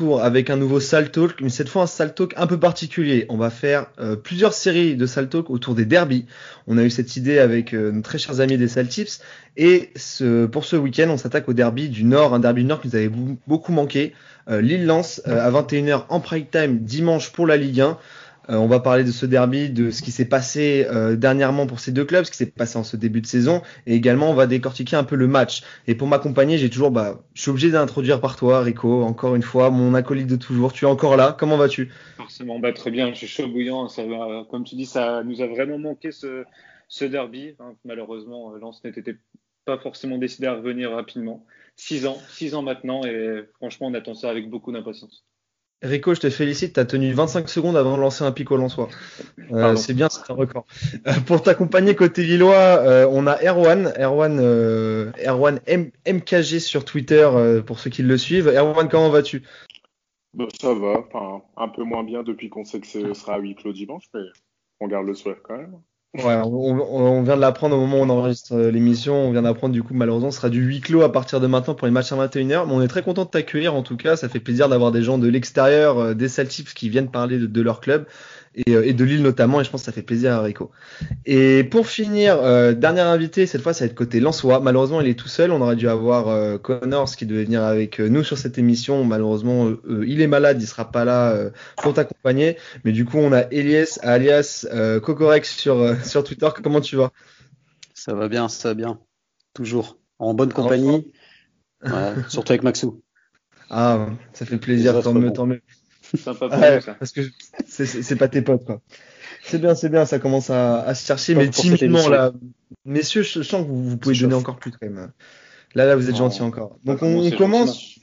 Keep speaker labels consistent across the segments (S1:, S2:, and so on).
S1: avec un nouveau Salt Talk, mais cette fois un Salt Talk un peu particulier. On va faire euh, plusieurs séries de Salt Talk autour des derbies. On a eu cette idée avec euh, nos très chers amis des Saltips. Et pour ce week-end, on s'attaque au derby du Nord, un derby du Nord qui nous avait beaucoup manqué. Euh, Lille-Lens à 21h en prime time dimanche pour la Ligue 1. Euh, on va parler de ce derby, de ce qui s'est passé euh, dernièrement pour ces deux clubs, ce qui s'est passé en ce début de saison, et également on va décortiquer un peu le match. Et pour m'accompagner, j'ai toujours, bah, je suis obligé d'introduire par toi, Rico, encore une fois, mon acolyte de toujours. Tu es encore là Comment vas-tu?
S2: Forcément, bah, très bien. Je suis chaud bouillant. Ça comme tu dis, ça nous a vraiment manqué ce, derby. Hein. Malheureusement, Lens n'était pas forcément décidé à revenir rapidement. Six ans, six ans maintenant, et franchement, on attend ça avec beaucoup d'impatience.
S1: Rico, je te félicite, tu as tenu 25 secondes avant de lancer un pico en soi. Euh, c'est bien, c'est un record. Euh, pour t'accompagner côté Lillois, euh, on a Erwan, Erwan, euh, Erwan MKG sur Twitter pour ceux qui le suivent. Erwan, comment vas-tu?
S3: Bah, Ça va, un peu moins bien depuis qu'on sait que ce sera à huis clos dimanche, mais on garde le soir quand même.
S1: On, vient de l'apprendre au moment où on enregistre euh, l'émission. On vient d'apprendre du coup, malheureusement, ce sera du huis clos à partir de maintenant pour les matchs à 21h. Mais on est très content de t'accueillir en tout cas. Ça fait plaisir d'avoir des gens de l'extérieur, euh, des Celtics qui viennent parler de leur club et, euh, et, de Lille notamment, et je pense que ça fait plaisir à Rico. Et pour finir, euh, dernier invité, cette fois ça va être côté Lançois. Malheureusement, il est tout seul. On aurait dû avoir euh, Connors qui devait venir avec euh, nous sur cette émission. Malheureusement, il est malade, il sera pas là pour t'accompagner. Mais du coup, on a Elias, alias Cocorex sur, sur Twitter. Comment tu vas?
S4: Ça va bien, ça va bien. Toujours en bonne compagnie, ouais, surtout avec Maxou.
S1: Ah, ça fait plaisir, tant mieux, tant mieux. Sympa pour ouais, ça. Parce que c'est pas tes potes, quoi. C'est bien, c'est bien, ça commence à, à se chercher, mais timidement, là. Messieurs, je sens que vous, vous pouvez donner encore plus, quand même. Là, là, vous êtes gentils encore. Donc, on, on commence.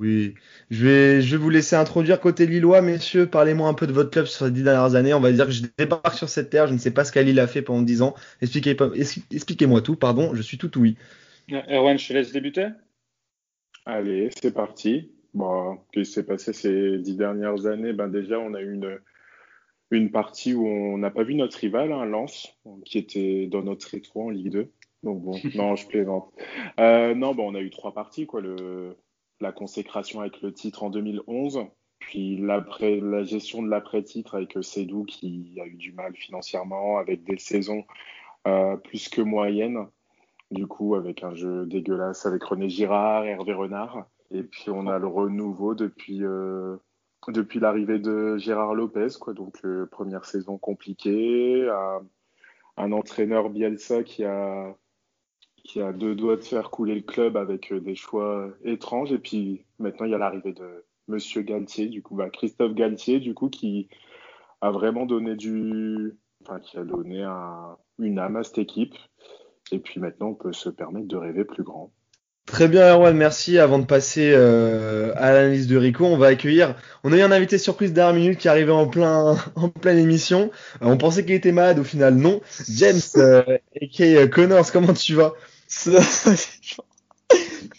S1: Oui, je vais, je vais vous laisser introduire côté Lillois, messieurs. Parlez-moi un peu de votre club sur ces dix dernières années. On va dire que je débarque sur cette terre. Je ne sais pas ce qu'Ali a fait pendant dix ans. Expliquez, expliquez-moi tout, pardon. Je suis tout oui.
S2: Erwan, je te laisse débuter.
S3: Allez, c'est parti. Bon, qu'est-ce qui s'est passé ces dix dernières années ben Déjà, on a eu une, une partie où on n'a pas vu notre rival, hein, Lens, qui était dans notre rétro en Ligue 2. Donc bon, non, je plaisante. Euh, non, bon, on a eu trois parties, quoi. Le, la consécration avec le titre en 2011, puis la gestion de l'après-titre avec Cédou qui a eu du mal financièrement, avec des saisons euh, plus que moyennes, du coup, avec un jeu dégueulasse avec René Girard, Hervé Renard. Et puis on a le renouveau depuis, euh, depuis l'arrivée de Gérard Lopez, quoi. Donc euh, première saison compliquée, un, entraîneur Bielsa qui a qui a deux doigts de faire couler le club avec euh, des choix étranges. Et puis maintenant il y a l'arrivée de Monsieur Galtier, du coup, bah, Christophe Galtier, du coup, qui a vraiment donné du, enfin qui a donné un, une âme à cette équipe. Et puis maintenant on peut se permettre de rêver plus grand.
S1: Très bien, Erwan, merci. Avant de passer euh, à l'analyse de Rico, on va accueillir. On a eu un invité surprise dernière minute qui arrivait en plein en pleine émission. Euh, on pensait qu'il était malade, au final non. James, euh, a.k.a. Connors, comment tu vas?
S5: Je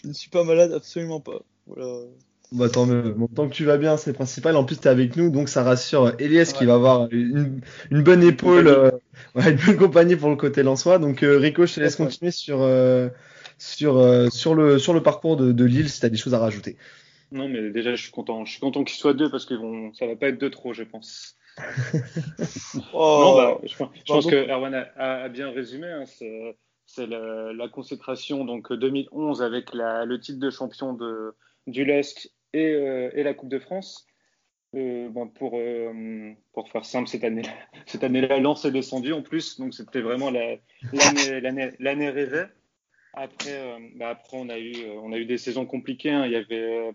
S5: ne suis pas malade, absolument pas. Voilà.
S1: Bah tant mieux. Bon, tant que tu vas bien, c'est principal. En plus, tu es avec nous, donc ça rassure Elias qui va avoir une, une bonne épaule, euh, ouais, une bonne compagnie pour le côté Lensois. Donc Rico, je te laisse continuer sur sur, euh, sur, le, sur le parcours de, de Lille si tu as des choses à rajouter.
S2: Non, mais déjà, je suis content. Je suis content qu'ils soient deux parce que vont, ça va pas être deux trop, je pense. oh, non, bah, je, pense que Erwan a, a, bien résumé. Hein, c'est la, la, consécration donc 2011 avec la, le titre de champion de, du LESC et, euh, et la Coupe de France. Euh, bon, pour, euh, pour faire simple, cette année-là, cette année-là, Lens est descendu en plus, donc c'était vraiment l'année rêvée. Après, euh, bah après on, a eu, euh, on a eu des saisons compliquées. Hein. Il y avait, euh,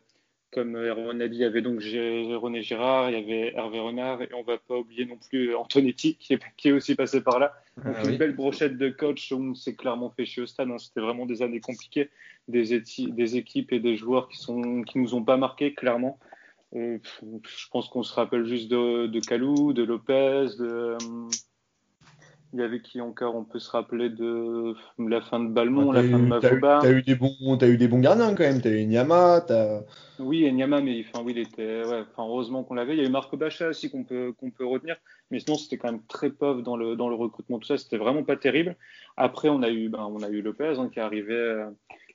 S2: comme Erwan a dit, il y avait donc René Girard, il y avait Hervé Renard, et on va pas oublier non plus Antonetti, qui est, qui est aussi passé par là. Ah donc, une belle brochette de coach où on s'est clairement fait chier au stade. Hein. C'était vraiment des années compliquées, des, des, équipes et des joueurs qui sont qui nous ont pas marqué clairement. je pense qu'on se rappelle juste de, de Calou, de Lopez, de il y avait qui encore? On peut se rappeler de la fin de Balmont, la fin de Mavouba.
S1: T'as eu, des bons, as eu des bons gardiens quand même. T'as eu Nyama. As...
S2: Oui, Enyama, mais enfin, oui, il était. Ouais, enfin, heureusement qu'on l'avait. Il y a eu Marco Bacha aussi qu'on peut, qu'on peut retenir. Mais sinon, c'était quand même très pauvre dans le, dans le recrutement. Tout ça, c'était vraiment pas terrible. Après, on a eu, ben, on a eu Lopez hein, qui est arrivé. Euh,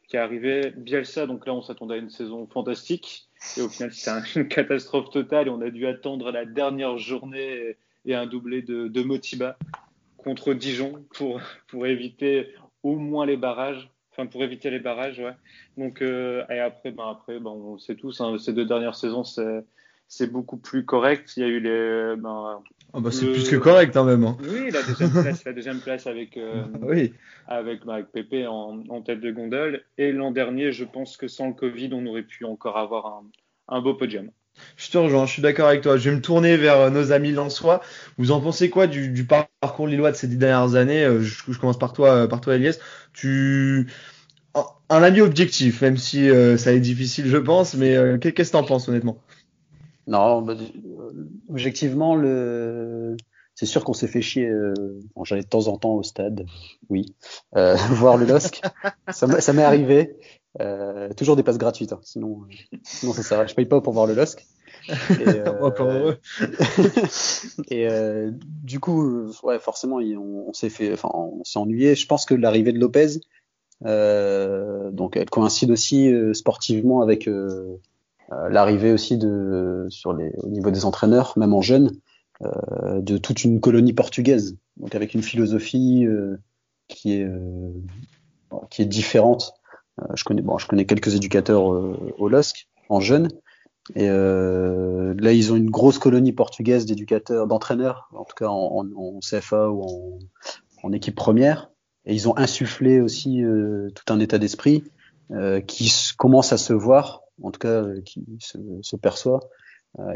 S2: qui est arrivé. Bielsa, donc là, on s'attendait à une saison fantastique. Et au final, c'est une catastrophe totale. Et on a dû attendre la dernière journée et un doublé de, de Motiba contre Dijon pour, pour éviter au moins les barrages. Enfin, pour éviter les barrages, ouais. Donc, euh, et après, ben après ben, on sait tous, hein, ces deux dernières saisons, c'est beaucoup plus correct. Il y a eu les. Ben,
S1: oh bah, c'est plus que correct, hein, même. Hein.
S2: Oui, la deuxième place, la deuxième place avec, euh,
S1: oui.
S2: avec, bah, avec Pépé en, en, tête de gondole. Et l'an dernier, je pense que sans le Covid, on aurait pu encore avoir un, un beau podium.
S1: Je te rejoins, je suis d'accord avec toi. Je vais me tourner vers euh, nos amis lensois. Vous en pensez quoi du, parcours lillois de ces dix dernières années? Euh, je, commence par toi, euh, par toi, Elias. Tu un avis objectif, même si ça est difficile, je pense. Mais qu'est-ce que t'en penses, honnêtement?
S4: Non, bah, objectivement, c'est sûr qu'on s'est fait chier. Bon, J'allais de temps en temps au stade, oui, voir le LOSC. ça m'est arrivé. Euh, toujours des passes gratuites, hein. sinon, sinon ça sert. Je paye pas pour voir le LOSC.
S1: Et, euh,
S4: et euh, du coup, ouais, forcément, on, on s'est fait, enfin, on s'est ennuyé. Je pense que l'arrivée de Lopez, euh, donc, elle coïncide aussi sportivement avec l'arrivée aussi de sur les au niveau des entraîneurs, même en jeunes, de toute une colonie portugaise, donc avec une philosophie qui est qui est différente euh, je connais, bon, je connais quelques éducateurs euh, au LOSC en jeunes. Et euh, là, ils ont une grosse colonie portugaise d'éducateurs, d'entraîneurs, en tout cas en, en, en CFA ou en, en, équipe première. Et ils ont insufflé aussi euh, tout un état d'esprit euh, qui commence à se voir, en tout cas qui se, se perçoit.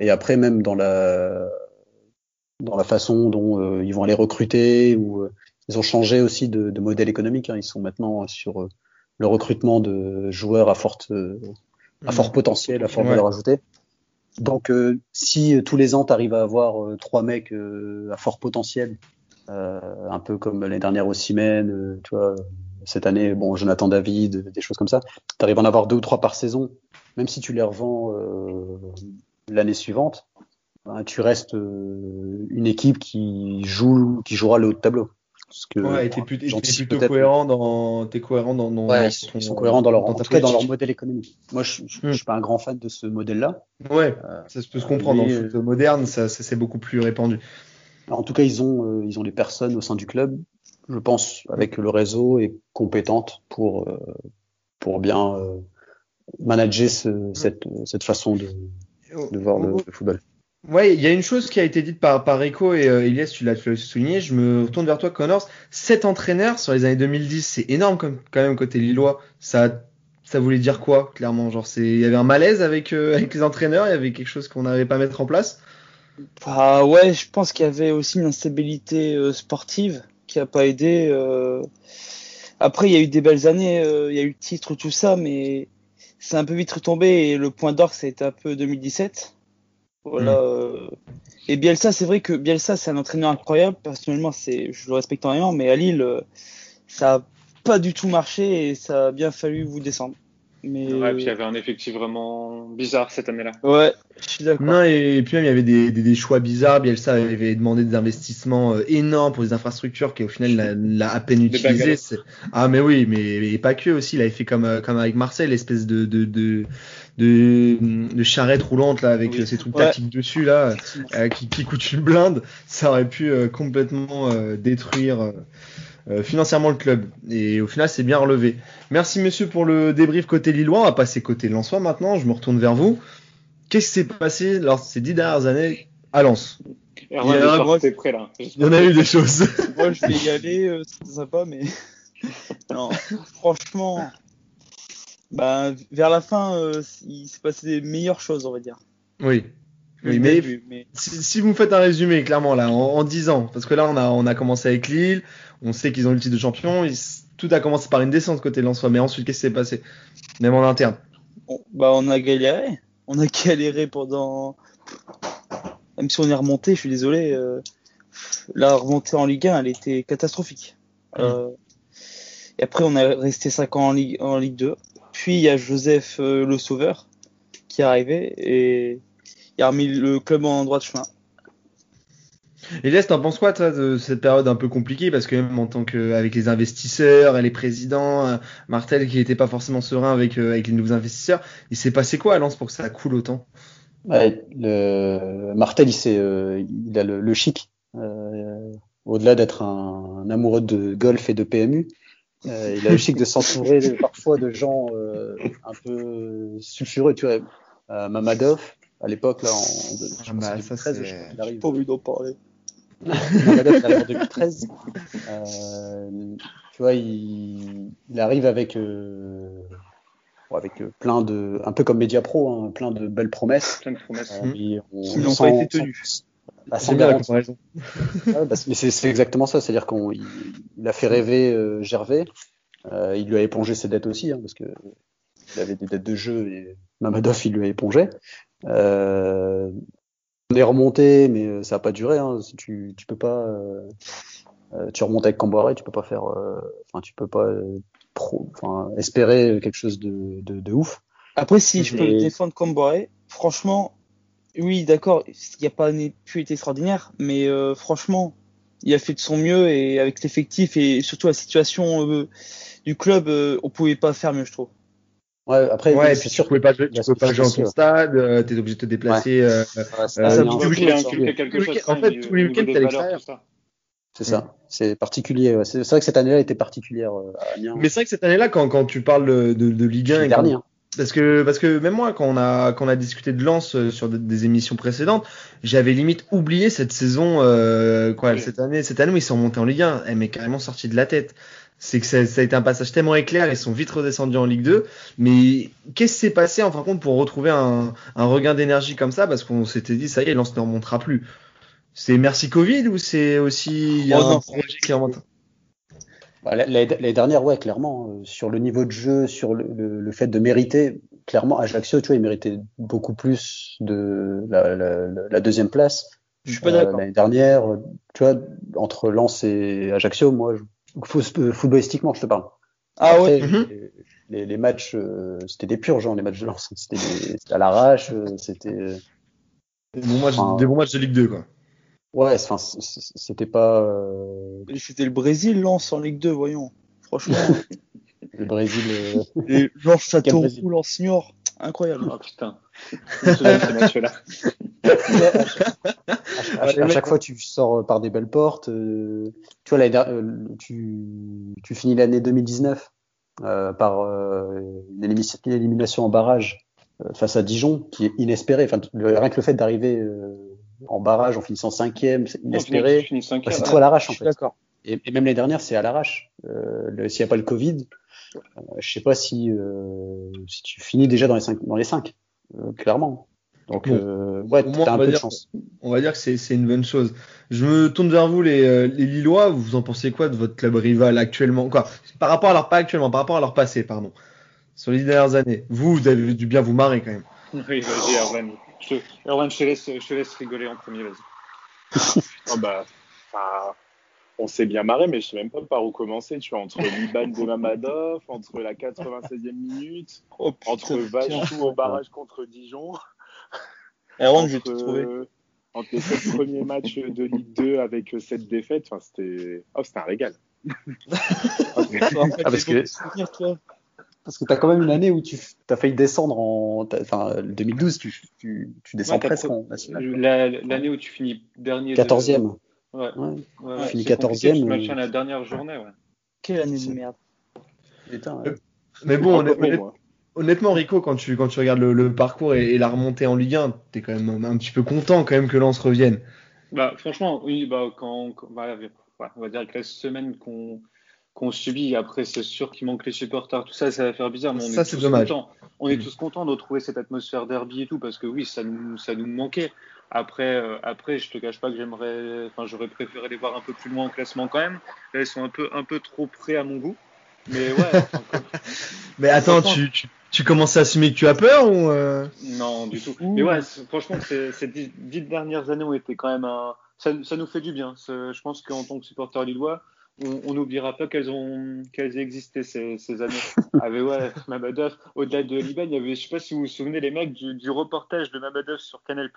S4: et après, même dans la dans la façon dont ils vont aller recruter, ou ils ont changé aussi de, de modèle économique. Hein. Ils sont maintenant sur le recrutement de joueurs à forte à fort potentiel, à forte valeur ajoutée. Donc, euh, si tous les ans, tu arrives à avoir euh, trois mecs euh, à fort potentiel, un peu comme l'année dernière au Simen, tu vois, cette année, bon, Jonathan David, des choses comme ça, tu arrives à en avoir deux ou trois par saison, même si tu les revends l'année suivante, ben, tu restes une équipe qui joue, qui jouera le haut de tableau.
S1: Parce que, ouais, t'es plutôt, plutôt cohérent dans, t'es cohérent dans, dans,
S4: ouais, ils sont cohérents dans leur, dans en tout cas dans leur modèle économique. Moi, je, je, hmm. je, suis pas un grand fan de ce modèle-là.
S1: Ouais, euh, ça peut se comprendre. Mais, dans le foot moderne, ça, ça c'est beaucoup plus répandu.
S4: En tout cas, ils ont, euh, ils ont les personnes au sein du club, je pense, avec le réseau et compétentes pour, euh, pour bien euh, manager ce, cette, cette façon de, de voir le, le football.
S1: Ouais, il y a une chose qui a été dite par, par Rico et euh, Elias, tu l'as souligné, je me retourne vers toi, Connors. Sept entraîneurs sur les années 2010, c'est énorme quand même côté Lillois. Ça, ça voulait dire quoi, clairement? Genre, il y avait un malaise avec, euh, avec les entraîneurs, il y avait quelque chose qu'on n'arrivait pas à mettre en place?
S5: Ah ouais, je pense qu'il y avait aussi une instabilité euh, sportive qui a pas aidé. Après, il y a eu des belles années, il y a eu le titre, tout ça, mais c'est un peu vite retombé et le point d'orgue, ça a été un peu 2017 voilà. Mmh. Et Bielsa, c'est vrai que Bielsa, c'est un entraîneur incroyable. Personnellement, c'est, je le respecte énormément, mais à Lille, euh, ça a pas du tout marché et ça a bien fallu vous descendre. Mais...
S2: Ouais, puis il y avait un effectif vraiment bizarre cette année-là.
S5: Ouais, je suis d'accord.
S1: Non, et, puis même, il y avait des, des, des, choix bizarres. Bielsa avait demandé des investissements euh, énormes pour des infrastructures qui, au final, l'a à peine utilisé. Ah, mais oui, mais, mais, pas que aussi. Il avait fait comme, euh, comme avec Marseille, l'espèce de, de, de, de, de charrette roulante là avec oui. ces trucs ouais. tactiques dessus là euh, qui, qui coûtent une blinde ça aurait pu euh, complètement euh, financièrement le club. Et au final c'est bien relevé. Merci monsieur pour le débrief côté lillois. On va passer côté lensois maintenant. Je me retourne vers vous. Qu'est-ce qui s'est passé lors de ces dix dernières années à Lens?
S2: Il y, a, moi, prêt, là.
S1: il y en a eu des choses.
S5: Moi je vais y aller c'était sympa mais non franchement bah, vers la fin, euh, il s'est passé des meilleures choses, on va dire.
S1: Oui. Oui, mais, vu, mais... Si, si, vous me faites un résumé, clairement, là, en, en 10 ans, parce que là, on a, on a commencé avec Lille, on sait qu'ils ont eu le titre de champion, ils, tout a commencé par une descente côté de Lensois, mais ensuite, qu'est-ce qui s'est passé? Même en interne
S5: bon, Bah, on a galéré. On a galéré pendant. Même si on est remonté, je suis désolé, euh, la remontée en Ligue 1, elle était catastrophique. Mmh. Euh, et après, on est resté 5 ans en Ligue, en Ligue 2. Puis il y a Joseph euh, Le Sauveur qui est arrivé et il a remis le club en droit de chemin.
S1: Et Lès, t'en penses quoi, toi, de cette période un peu compliquée? Parce que même en tant que, avec les investisseurs et les présidents, euh, Martel qui n'était pas forcément serein avec, euh, avec les nouveaux investisseurs, il s'est passé quoi à Lens pour que ça coule autant?
S4: Ouais, le... Martel, il, euh, il a le, le chic. Euh, au-delà d'être un, un, amoureux de golf et de PMU, euh, il a le chic de s'entourer parfois de gens un peu sulfureux. Tu vois, Mamadov, à l'époque, là, en,
S1: ah bah, 2013,
S5: il arrive. Pas envie d'en parler.
S4: en 2013. Euh, tu vois, il, il arrive avec, euh, avec plein de, un peu comme Mediapro, hein, plein de belles promesses.
S2: Plein de promesses.
S5: Euh, on, n'ont pas été tenues.
S1: Bah, c'est bien la comparaison.
S4: ouais, bah, mais c'est exactement ça, c'est-à-dire qu'on il, il, a fait rêver euh, Gervais. Euh, il lui a épongé ses dettes aussi, hein, parce que il avait des dettes de jeu et Mamadov il lui a épongé. Euh, on est remonté, mais euh, ça n'a pas duré. Hein. Tu, tu peux pas. Euh, tu remontes avec Camboire, tu peux pas faire. Enfin, tu peux pas pro, espérer quelque chose de, de, de ouf.
S5: Après, si je peux défendre Camboire, franchement, oui, d'accord, il n'y a pas pu être extraordinaire, mais euh, franchement, il a fait de son mieux et avec l'effectif et surtout la situation euh, du club, euh, on pouvait pas faire mieux, je trouve.
S4: Ouais, après,
S1: ouais, c'est sûr. Tu pouvais pas tu pouvais pas jouer en ton stade, euh, t'es obligé de te déplacer. Euh,
S2: ouais, euh, ça, tout week quelque chose.
S1: En fait, tous les week-ends, t'es à l'extérieur.
S4: C'est ça, c'est particulier. Ouais. C'est vrai que cette année-là était particulière à Amiens.
S1: Mais c'est vrai que cette année-là, quand, quand tu parles de, de Ligue 1 et
S4: dernier. Quand,
S1: parce que parce que même moi, quand on a quand on a discuté de Lens sur des, des émissions précédentes, j'avais limite oublié cette saison, euh, quoi, oui. cette année, cette année où ils sont remontés en Ligue 1. Elle m'est carrément sortie de la tête c'est que ça, ça, a été un passage tellement éclair, ils sont vite redescendus en Ligue 2. Mais qu'est-ce qui s'est passé en fin de compte pour retrouver un, un regain d'énergie comme ça? Parce qu'on s'était dit, ça y est, Lens ne remontera plus. C'est merci Covid ou c'est aussi y a oh, un projet qui remonte?
S4: Bah, les, dernières, ouais, clairement, euh, sur le niveau de jeu, sur le, le, le, fait de mériter, clairement, Ajaccio, tu vois, il méritait beaucoup plus de la, la, la deuxième place.
S5: Je suis pas d'accord.
S4: L'année dernière, tu vois, entre Lens et Ajaccio, moi, je footballistiquement, je te parle.
S5: Ah Après,
S4: ouais. Les, les, les matchs, euh, c'était des purges, hein, les matchs de lance. C'était à l'arrache, euh, c'était.
S1: Des bons, matchs, enfin, des bons matchs de Ligue 2, quoi.
S4: Ouais, enfin, c'était pas. Euh...
S5: C'était le Brésil, lance en Ligue 2, voyons. Franchement.
S4: le Brésil. Euh...
S5: Et Georges Châteauroux, en senior? Incroyable.
S2: Oh putain. là
S4: à, à, à, chaque fois, tu sors par des belles portes. Euh, tu vois, euh, tu, tu finis l'année 2019 euh, par euh, une élimination en barrage euh, face à Dijon, qui est inespéré. Enfin, le, rien que le fait d'arriver en barrage en finissant cinquième, c'est inespéré. Bah, c'est tout à l'arrache, en fait.
S5: D'accord.
S4: Et, et, même les dernières, c'est à l'arrache. S'il n'y a pas le Covid, je sais pas si, si tu finis déjà dans les cinq, dans les cinq clairement. Donc, bon, euh, ouais, t'as un peu
S1: dire,
S4: de chance.
S1: On va dire que c'est une bonne chose. Je me tourne vers vous, les, euh, les Lillois. Vous en pensez quoi de votre club rival actuellement? Quoi Par rapport à leur pas actuellement, par rapport à leur passé, pardon. Sur les dix dernières années. Vous, vous avez dû bien vous marrer quand même.
S2: Oui, vas-y, Erwan. Je, Erwan, je te laisse, je te laisse rigoler en premier, vas-y.
S3: oh bah, on s'est bien marré, mais je sais même pas par où commencer. Tu vois, entre Liban de Mamadov, entre la 96e minute, oh, putain, entre Vachou au barrage contre Dijon.
S5: Aaron, je vais te trouver.
S3: Entre les sept premiers matchs de Ligue 2 avec cette défaite, enfin, c'était oh, un régal.
S4: ah, parce que toi. Parce que tu as quand même une année où tu as failli descendre en. Enfin, 2012, tu, tu, tu descends ouais, presque en national.
S2: L'année où tu finis dernier.
S4: 14e.
S2: De... Ouais. ouais.
S4: finis 14e.
S2: Tu machin la dernière journée, ouais.
S5: Quelle année de merde.
S4: Putain, ouais.
S1: Mais bon, on est, bon, honnêtement, Rico, quand tu, quand tu regardes le, le parcours et, et, la remontée en Ligue 1, t'es quand même un, un, petit peu content quand même que Lens revienne.
S2: Bah, franchement, oui, bah, quand, quand bah, on va dire que la semaine qu'on qu'on subit, après, c'est sûr qu'il manque les supporters, tout ça, ça va faire bizarre, mais on
S1: ça,
S2: est tous
S1: dommage.
S2: contents. On est mmh. tous contents de retrouver cette atmosphère derby et tout, parce que oui, ça nous, ça nous manquait. Après, euh, après, je te cache pas que j'aimerais, enfin, j'aurais préféré les voir un peu plus loin en classement quand même. Là, ils sont un peu, un peu trop près à mon goût. Mais ouais. Enfin,
S1: mais attends, tu, tu, tu commences à assumer que tu as peur ou euh...
S2: Non, du tout. Ouh. Mais ouais, franchement, ces dix, dix, dernières années ont été quand même un. Ça, ça nous fait du bien. Je pense qu'en tant que supporter lillois, on n'oubliera pas qu'elles ont qu'elles existé ces, ces années. Avec ouais, Mamadov, au-delà de Liban, il y avait, je sais pas si vous vous souvenez les mecs du, du reportage de Mamadov sur Canal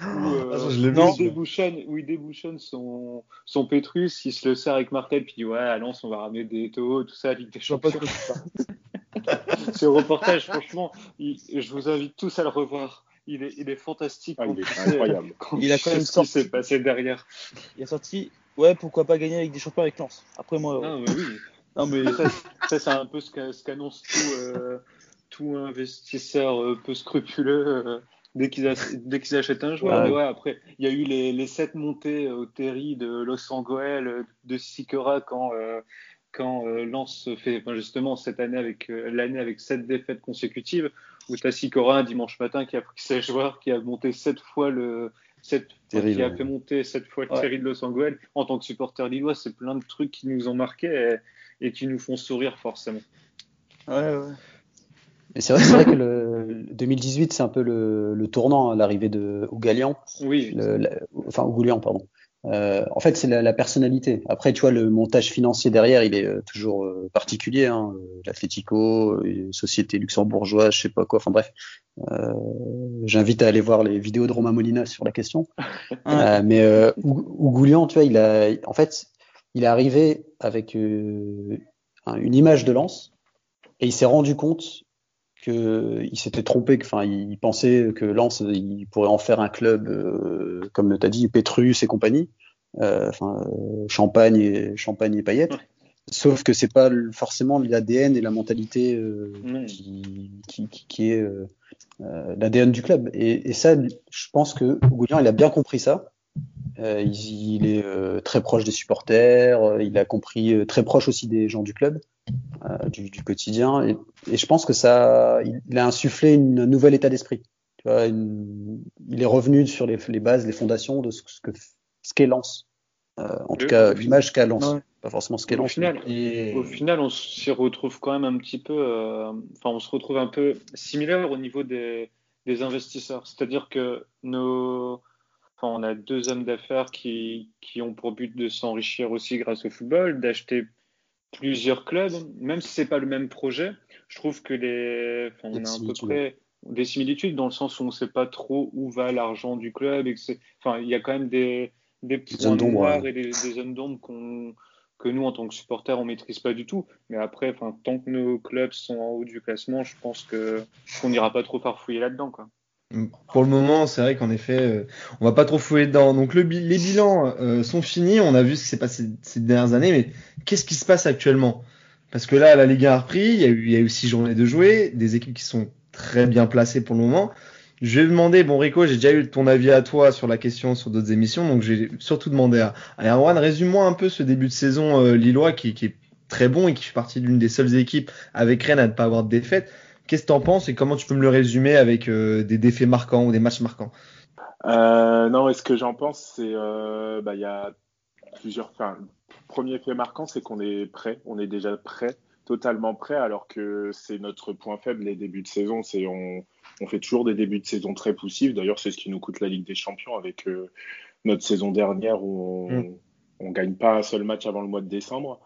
S2: où, ah, il débouchonne, son, son Pétrus, il se le sert avec Martel, puis il dit Ouais, à Lens, on va ramener des taux, tout ça, Ligue des Champions. Ce reportage, franchement, je vous invite tous à le revoir. Il est, il est fantastique.
S3: Ah, il est incroyable.
S5: il a quand même sorti.
S2: Ce qui s'est passé derrière.
S5: Il a sorti Ouais, pourquoi pas gagner avec des champions avec Lens Après, moi.
S2: Non, mais oui. Non, mais ça, c'est un peu ce qu'annonce tout, euh, tout investisseur euh, peu scrupuleux. Euh, dès qu'ils achètent un joueur. Ouais. après, il y a eu les, les sept montées au Terry de Los Angeles, de Sikora quand, euh, quand euh, Lens fait justement cette année avec l'année avec sept défaites consécutives, où tu as Sikora un dimanche matin qui a pris 16 joueurs, qui a monté sept fois le, cette, qui a fait monter cette fois le Terry de Los Angeles. En tant que supporter lillois, c'est plein de trucs qui nous ont marqués et, qui nous font sourire forcément.
S5: Ouais, ouais.
S4: Mais c'est vrai, vrai, que le 2018, c'est un peu le, le tournant, l'arrivée de Ougalian.
S2: Oui.
S4: Le, enfin, Ougoulian, pardon. Euh, en fait, c'est la, la, personnalité. Après, tu vois, le montage financier derrière, il est euh, toujours euh, particulier. Hein. L'Atlético, société luxembourgeoise, je sais pas quoi. Enfin bref, j'invite à aller voir les vidéos de Romain Molina sur la question. mais euh, Ougoulian, tu vois, il a, en fait, il est arrivé avec une image de lance et il s'est rendu compte qu'il s'était trompé, enfin, il pensait que Lens, il pourrait en faire un club, euh, comme tu as dit, Petrus et compagnie, euh, enfin, Champagne et, Champagne et paillettes. Sauf que c'est pas forcément l'ADN et la mentalité euh, qui, qui, qui, est euh, euh, l'ADN du club. Et, et, ça, je pense que Goulian, il a bien compris ça. Euh, il, il, est très proche des supporters, il a compris très proche aussi des gens du club. Euh, du, du, quotidien. Et, et, je pense que ça, il, il a insufflé une nouvel état d'esprit. il est revenu sur les, les, bases, les fondations de ce, ce que ce qu'est Lens. Euh, en tout cas, l'image qu'a Lens, ouais. pas forcément ce qu'est Lens.
S2: Au final, et... au final, on s'y retrouve quand même un petit peu. Euh, enfin, on se retrouve un peu similaire au niveau des, des investisseurs. C'est-à-dire que nos on a deux hommes d'affaires qui, qui, ont pour but de s'enrichir aussi grâce au football, d'acheter plusieurs clubs, même si c'est pas le même projet, je trouve que les, enfin, on a à peu près des similitudes dans le sens où on ne sait pas trop où va l'argent du club et que c'est, enfin, il y a quand même des, des points noirs et des, des zones d'ombre qu'on, que nous, en tant que supporters, on maîtrise pas du tout. Mais après, tant que nos clubs sont en haut du classement, je pense que qu'on n'ira pas trop farfouiller là-dedans, quoi.
S1: Pour le moment, c'est vrai qu'en effet, euh, on va pas trop fouiller dedans. Donc le, les bilans euh, sont finis. On a vu ce qui s'est passé ces dernières années, mais qu'est-ce qui se passe actuellement? Parce que là, la Ligue 1 a repris. Il y a eu, il y a eu six journées de jouer, des équipes qui sont très bien placées pour le moment. Je vais demander, bon Rico, j'ai déjà eu ton avis à toi sur la question sur d'autres émissions, donc j'ai surtout demandé à, à Erwan, résume-moi un peu ce début de saison euh, lillois qui, qui est très bon et qui fait partie d'une des seules équipes avec Rennes à ne pas avoir de défaite. Qu'est-ce que tu en penses et comment tu peux me le résumer avec euh, des défaits marquants ou des matchs marquants?
S3: Euh, Non, et ce que j'en pense, c'est euh, bah, il y a plusieurs. Enfin, premier fait marquant, c'est qu'on est prêt, on est déjà prêt, totalement prêt, alors que c'est notre point faible les débuts de saison. C'est on, on, fait toujours des débuts de saison très poussifs. D'ailleurs, c'est ce qui nous coûte la Ligue des Champions avec notre saison dernière où on, mm. on gagne pas un seul match avant le mois de décembre.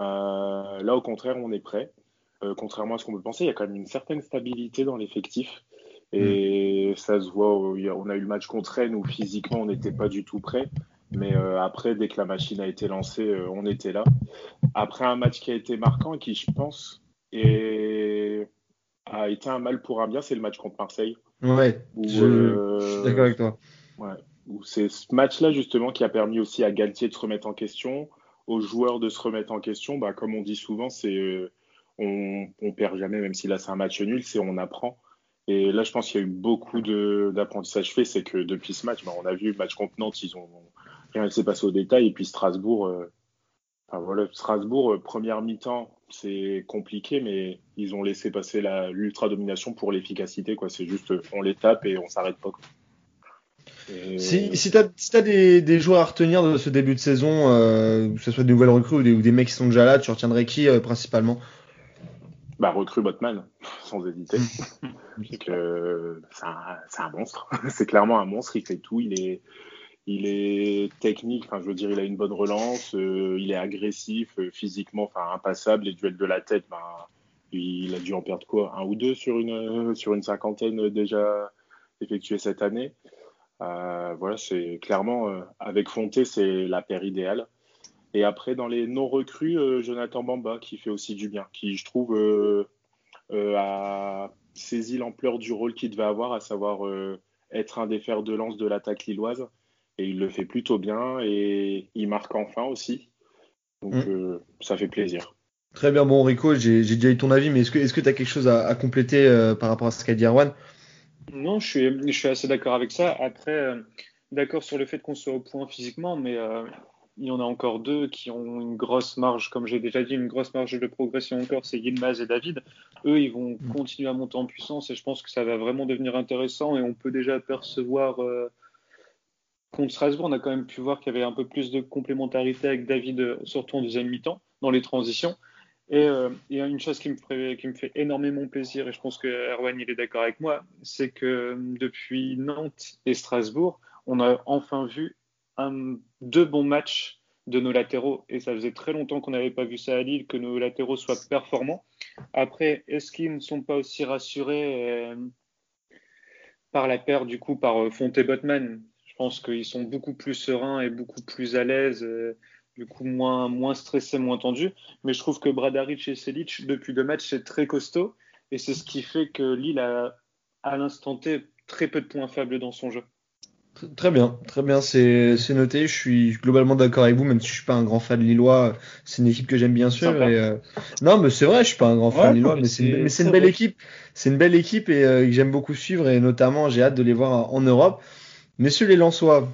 S3: Euh, là, au contraire, on est prêt. Euh, contrairement à ce qu'on peut penser, il y a quand même une certaine stabilité dans l'effectif. Et mm. ça se voit, on a eu le match contre Rennes où physiquement on n'était pas du tout prêt. Mais euh, après, dès que la machine a été lancée, euh, on était là. Après un match qui a été marquant et qui, je pense, est... a été un mal pour un bien, c'est le match contre Marseille.
S1: Ouais, où, je, euh, je suis d'accord avec toi.
S3: Ouais, c'est ce match-là justement qui a permis aussi à Galtier de se remettre en question, aux joueurs de se remettre en question. Bah, comme on dit souvent, c'est on, perd jamais, même si là c'est un match nul, c'est on apprend. Et là, je pense qu'il y a eu beaucoup d'apprentissage fait. C'est que depuis ce match, bah, on a vu le match contre ils ont rien ne s'est passé au détail. Et puis Strasbourg, euh, Strasbourg, euh, première mi-temps, c'est compliqué, mais ils ont laissé passer l'ultra domination pour l'efficacité. C'est juste, on les tape et on s'arrête pas.
S1: Si, tu as, des, joueurs à retenir de ce début de saison, euh, que ce soit des nouvelles recrues ou des, mecs qui sont déjà là, tu retiendrais qui euh, principalement?
S3: Bah, recrue Botman, sans hésiter. c'est un, un, monstre. c'est clairement un monstre. Il fait tout. Il est, il est technique. Enfin, je veux dire, il a une bonne relance. Euh, il est agressif, euh, physiquement, enfin, impassable. Les duels de la tête, ben, il a dû en perdre quoi? Un ou deux sur une, sur une cinquantaine déjà effectués cette année. voilà, c'est clairement avec Fonté, c'est la paire idéale. Et après, dans les non recrues, Jonathan Bamba qui fait aussi du bien, qui je trouve a saisi l'ampleur du rôle qu'il devait avoir, à savoir être un des fers de lance de l'attaque lilloise. Et il le fait plutôt bien et il marque enfin aussi. Donc mm. euh, ça fait plaisir.
S1: Très bien, bon Rico, j'ai déjà eu ton avis, mais est-ce que tu as quelque chose à, compléter euh, par rapport à ce qu'a dit Erwan?
S2: Non, je suis, je suis assez d'accord avec ça. Après, euh, d'accord sur le fait qu'on soit au point physiquement, mais il y en a encore deux qui ont une grosse marge, comme j'ai déjà dit, une grosse marge de progression encore, c'est Yilmaz et David. Eux, ils vont mm. continuer à monter en puissance et je pense que ça va vraiment devenir intéressant et on peut déjà percevoir contre Strasbourg, on a quand même pu voir qu'il y avait un peu plus de complémentarité avec David, euh, surtout en deuxième mi-temps, dans les transitions. Et euh, il y a une chose qui me, fait, qui me fait énormément plaisir, et je pense que Erwan il est d'accord avec moi, c'est que euh, depuis Nantes et Strasbourg, on a enfin vu un, deux bons matchs de nos latéraux. Et ça faisait très longtemps qu'on n'avait pas vu ça à Lille, que nos latéraux soient performants. Après, est-ce qu'ils ne sont pas aussi rassurés par la paire, du coup, par Fonte-Botman je pense qu'ils sont beaucoup plus sereins et beaucoup plus à l'aise, euh, du coup moins, moins stressés, moins tendus. Mais je trouve que Bradaric et Selic, depuis deux matchs, c'est très costaud. Et c'est ce qui fait que Lille a, à l'instant T, très peu de points faibles dans son jeu.
S1: Très bien, très bien, c'est noté. Je suis globalement d'accord avec vous, même si je suis pas un grand fan lillois. C'est une équipe que j'aime bien sûr. Euh, non, mais c'est vrai, je suis pas un grand fan lillois, mais c'est une, belle équipe. C'est une belle équipe et euh, que j'aime beaucoup suivre et notamment j'ai hâte de les voir en Europe. Messieurs les Lensois,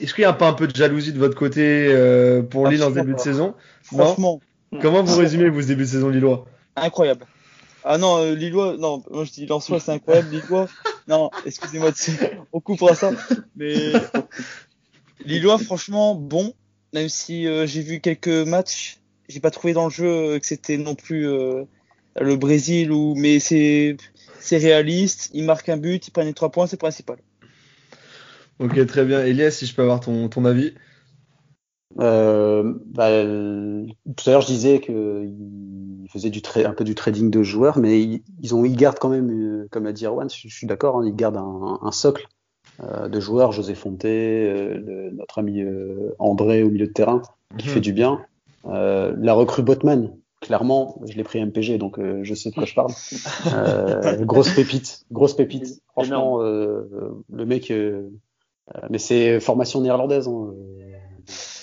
S1: est-ce qu'il n'y a pas un peu de jalousie de votre côté euh, pour Lille en début de saison?
S5: Franchement.
S1: Comment vous résumez vos débuts de saison lillois?
S5: Incroyable. Ah non, Lillois, non, moi je dis Lensois, c'est incroyable. Lillois, non, excusez-moi, on coupera ça. Mais Lillois, franchement, bon, même si euh, j'ai vu quelques matchs, j'ai pas trouvé dans le jeu que c'était non plus le Brésil ou, mais c'est réaliste. Ils marquent un but, ils prennent les trois points, c'est principal.
S1: Ok, très bien. Elias, si je peux avoir ton, ton avis
S4: euh, bah, tout à l'heure, je disais qu'ils faisaient du un peu du trading de joueurs, mais ils, ont, ils gardent quand même, euh, comme l'a dit Erwan, je, suis d'accord, hein, ils gardent un, un socle euh, de joueurs, José Fonté, euh, notre ami euh, André au milieu de terrain, qui mhm. fait du bien. la recrue Botman, clairement, je l'ai pris MPG, donc je sais de quoi je parle. grosse pépite, grosse pépite. Franchement, le mec euh, mais c'est formation néerlandaise, hein.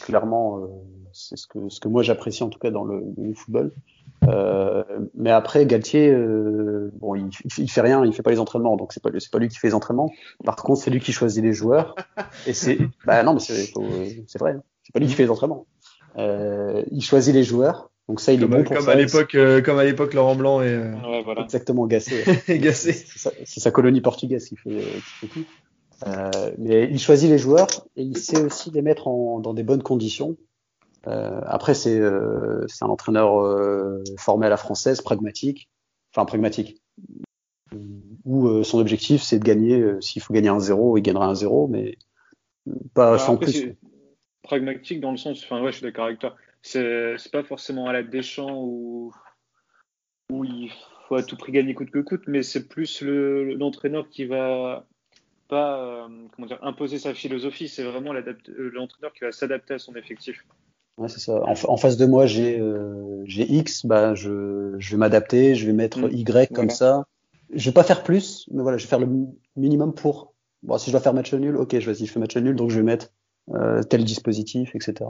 S4: Clairement. Euh, c'est ce que, ce que moi j'apprécie en tout cas dans le, football. Euh, mais après, Galtier, euh, bon, il, il, fait rien, il fait pas les entraînements, donc c'est pas, c'est pas lui qui fait les entraînements. Par contre, c'est lui qui choisit les joueurs. Et c'est, bah non, mais c'est, c'est vrai, hein. c'est pas lui qui fait les entraînements. Euh, il choisit les joueurs. Donc ça, il
S1: comme
S4: est bon pour
S1: comme À l'époque, comme à l'époque, Laurent Blanc et
S2: ouais, voilà.
S4: exactement Gassé.
S1: Gassé.
S4: C'est sa, colonie portugaise qui fait, qui fait tout. Euh, mais il choisit les joueurs et il sait aussi les mettre en, dans des bonnes conditions. Euh, après, c'est euh, un entraîneur euh, formé à la française, pragmatique, enfin pragmatique, où son objectif c'est de gagner. S'il faut gagner un zéro, il gagnera un zéro, mais pas sans plus.
S2: Pragmatique dans le sens, enfin ouais, je suis d'accord avec toi. C'est pas forcément à la Deschamps où où il faut à tout prix gagner coûte que coûte, mais c'est plus l'entraîneur qui va pas euh, comment dire, imposer sa philosophie, c'est vraiment euh, l'entraîneur qui va s'adapter à son effectif.
S4: Ouais, c'est ça. En, face de moi, j'ai euh, j'ai X, bah je, je vais m'adapter, je vais mettre mm. Y comme ça. Je vais pas faire plus, mais voilà, je vais faire le minimum pour. Bon, si je dois faire match nul, ok, je vas-y, je fais match nul, donc je vais mettre euh, tel dispositif, etc.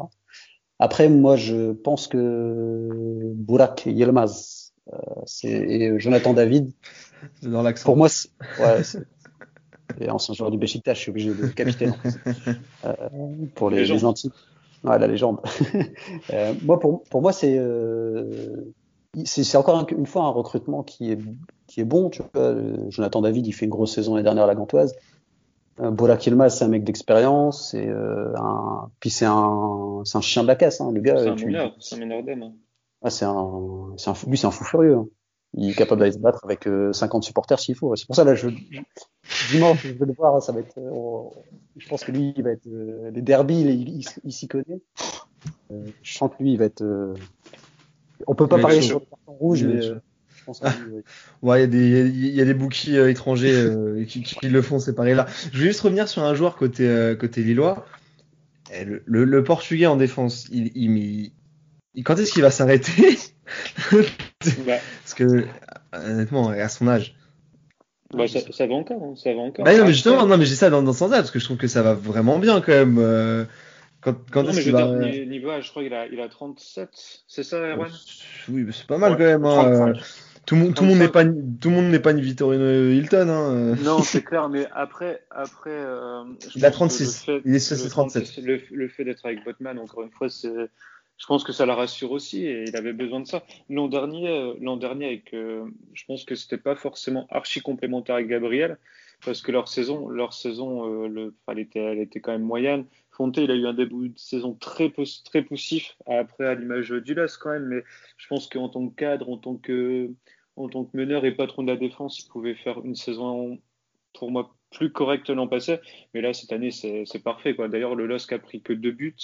S4: Après, moi, je pense que Burak Yilmaz euh, et Jonathan David.
S1: Dans l'accent.
S4: Pour moi, ouais, et ancien joueur du Besiktas, je suis obligé de capitaine euh, pour les, les antiques. Ouais, la légende. euh, moi, pour, pour moi, c'est euh, c'est encore une fois un recrutement qui est qui est bon. Tu vois, Jonathan David, il fait une grosse saison l'année dernière à la Gantoise. Euh, Bola Kilma, c'est un mec d'expérience. C'est euh, un puis c'est un un chien de la casse, hein, le gars.
S2: C'est un c'est un d'homme. Hein.
S4: Ah, c'est un, c'est un, lui, c'est un fou furieux. Hein. Il est capable d'aller se battre avec 50 euh, supporters s'il faut. C'est pour ça là, je, dimanche, je vais le voir. Ça va être. Euh, je pense que lui, il va être. Euh, les derbies, il, il, s'y connaît. je sens que lui, il va être. on peut pas parler sur le carton rouge, mais pense.
S1: Ah. Ouais, il y a des, il y a des bookies euh, étrangers euh, qui, qui, le font séparer là. Je vais juste revenir sur un joueur côté euh, côté lillois. Le, le, le, portugais en défense, il, il, il quand est-ce qu'il va s'arrêter? Parce que honnêtement, à son âge.
S2: Bah, ça, ça, va encore, hein, ça va encore.
S1: Bah, non, mais justement, non, mais j'ai ça dans, dans ce sens-là parce que je trouve que ça va vraiment bien quand même. Euh, quand, quand
S2: non, mais je va... dire, niveau âge, je crois qu'il a, il a 37, c'est ça, Erwan?
S1: Oui, c'est pas mal ouais, quand même. Hein. Tout, tout le monde n'est pas, tout le monde n'est pas une Victorino Hilton. Hein.
S2: Non, c'est clair, mais après, après. Euh,
S1: il a 36. Fait, il est sur 37.
S2: Le, le fait d'être avec Botman, encore une fois, c'est je pense que ça la rassure aussi et il avait besoin de ça. L'an dernier, euh, l'an dernier, avec, euh, je pense que c'était pas forcément archi complémentaire avec Gabriel parce que leur saison, leur saison, euh, le, elle était, elle était quand même moyenne. Fonte, il a eu un début de saison très, très poussif après à l'image du LAS quand même, mais je pense qu'en tant que cadre, en tant que, en tant que meneur et patron de la défense, il pouvait faire une saison pour moi plus correcte l'an passé. Mais là, cette année, c'est parfait. Quoi. D'ailleurs, le LOSC a pris que deux buts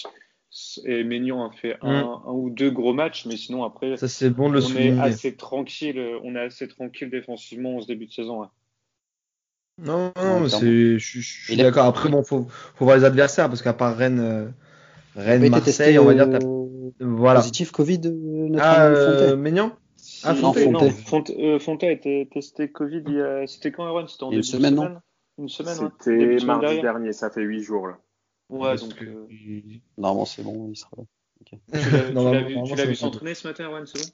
S2: et Maignan a fait un, mm. un, ou deux gros matchs, mais sinon après,
S1: ça c'est bon de le
S2: on
S1: souligner.
S2: est assez tranquille, on est assez tranquille défensivement en ce début de saison. Ouais.
S1: Non, non, c'est, je, je suis d'accord. Après, bon, faut, faut voir les adversaires parce qu'à part Rennes, euh, Rennes, Marseille, on va dire,
S4: voilà. Positif Covid,
S1: euh, notre ah, euh, Maignan?
S2: Ah, Fonte, non, Fonte, euh, Fonte a été testé Covid. Il y a... C'était quand, Erwan? C'était en
S4: une semaine, semaine, non
S2: Une semaine.
S3: C'était mardi dernier. Ça fait huit jours là.
S2: Ouais, donc. Euh...
S4: Normalement, c'est bon, il sera là.
S2: Okay. Tu l'as, vu, tu l'as vu s'entraîner ce matin, Erwan, c'est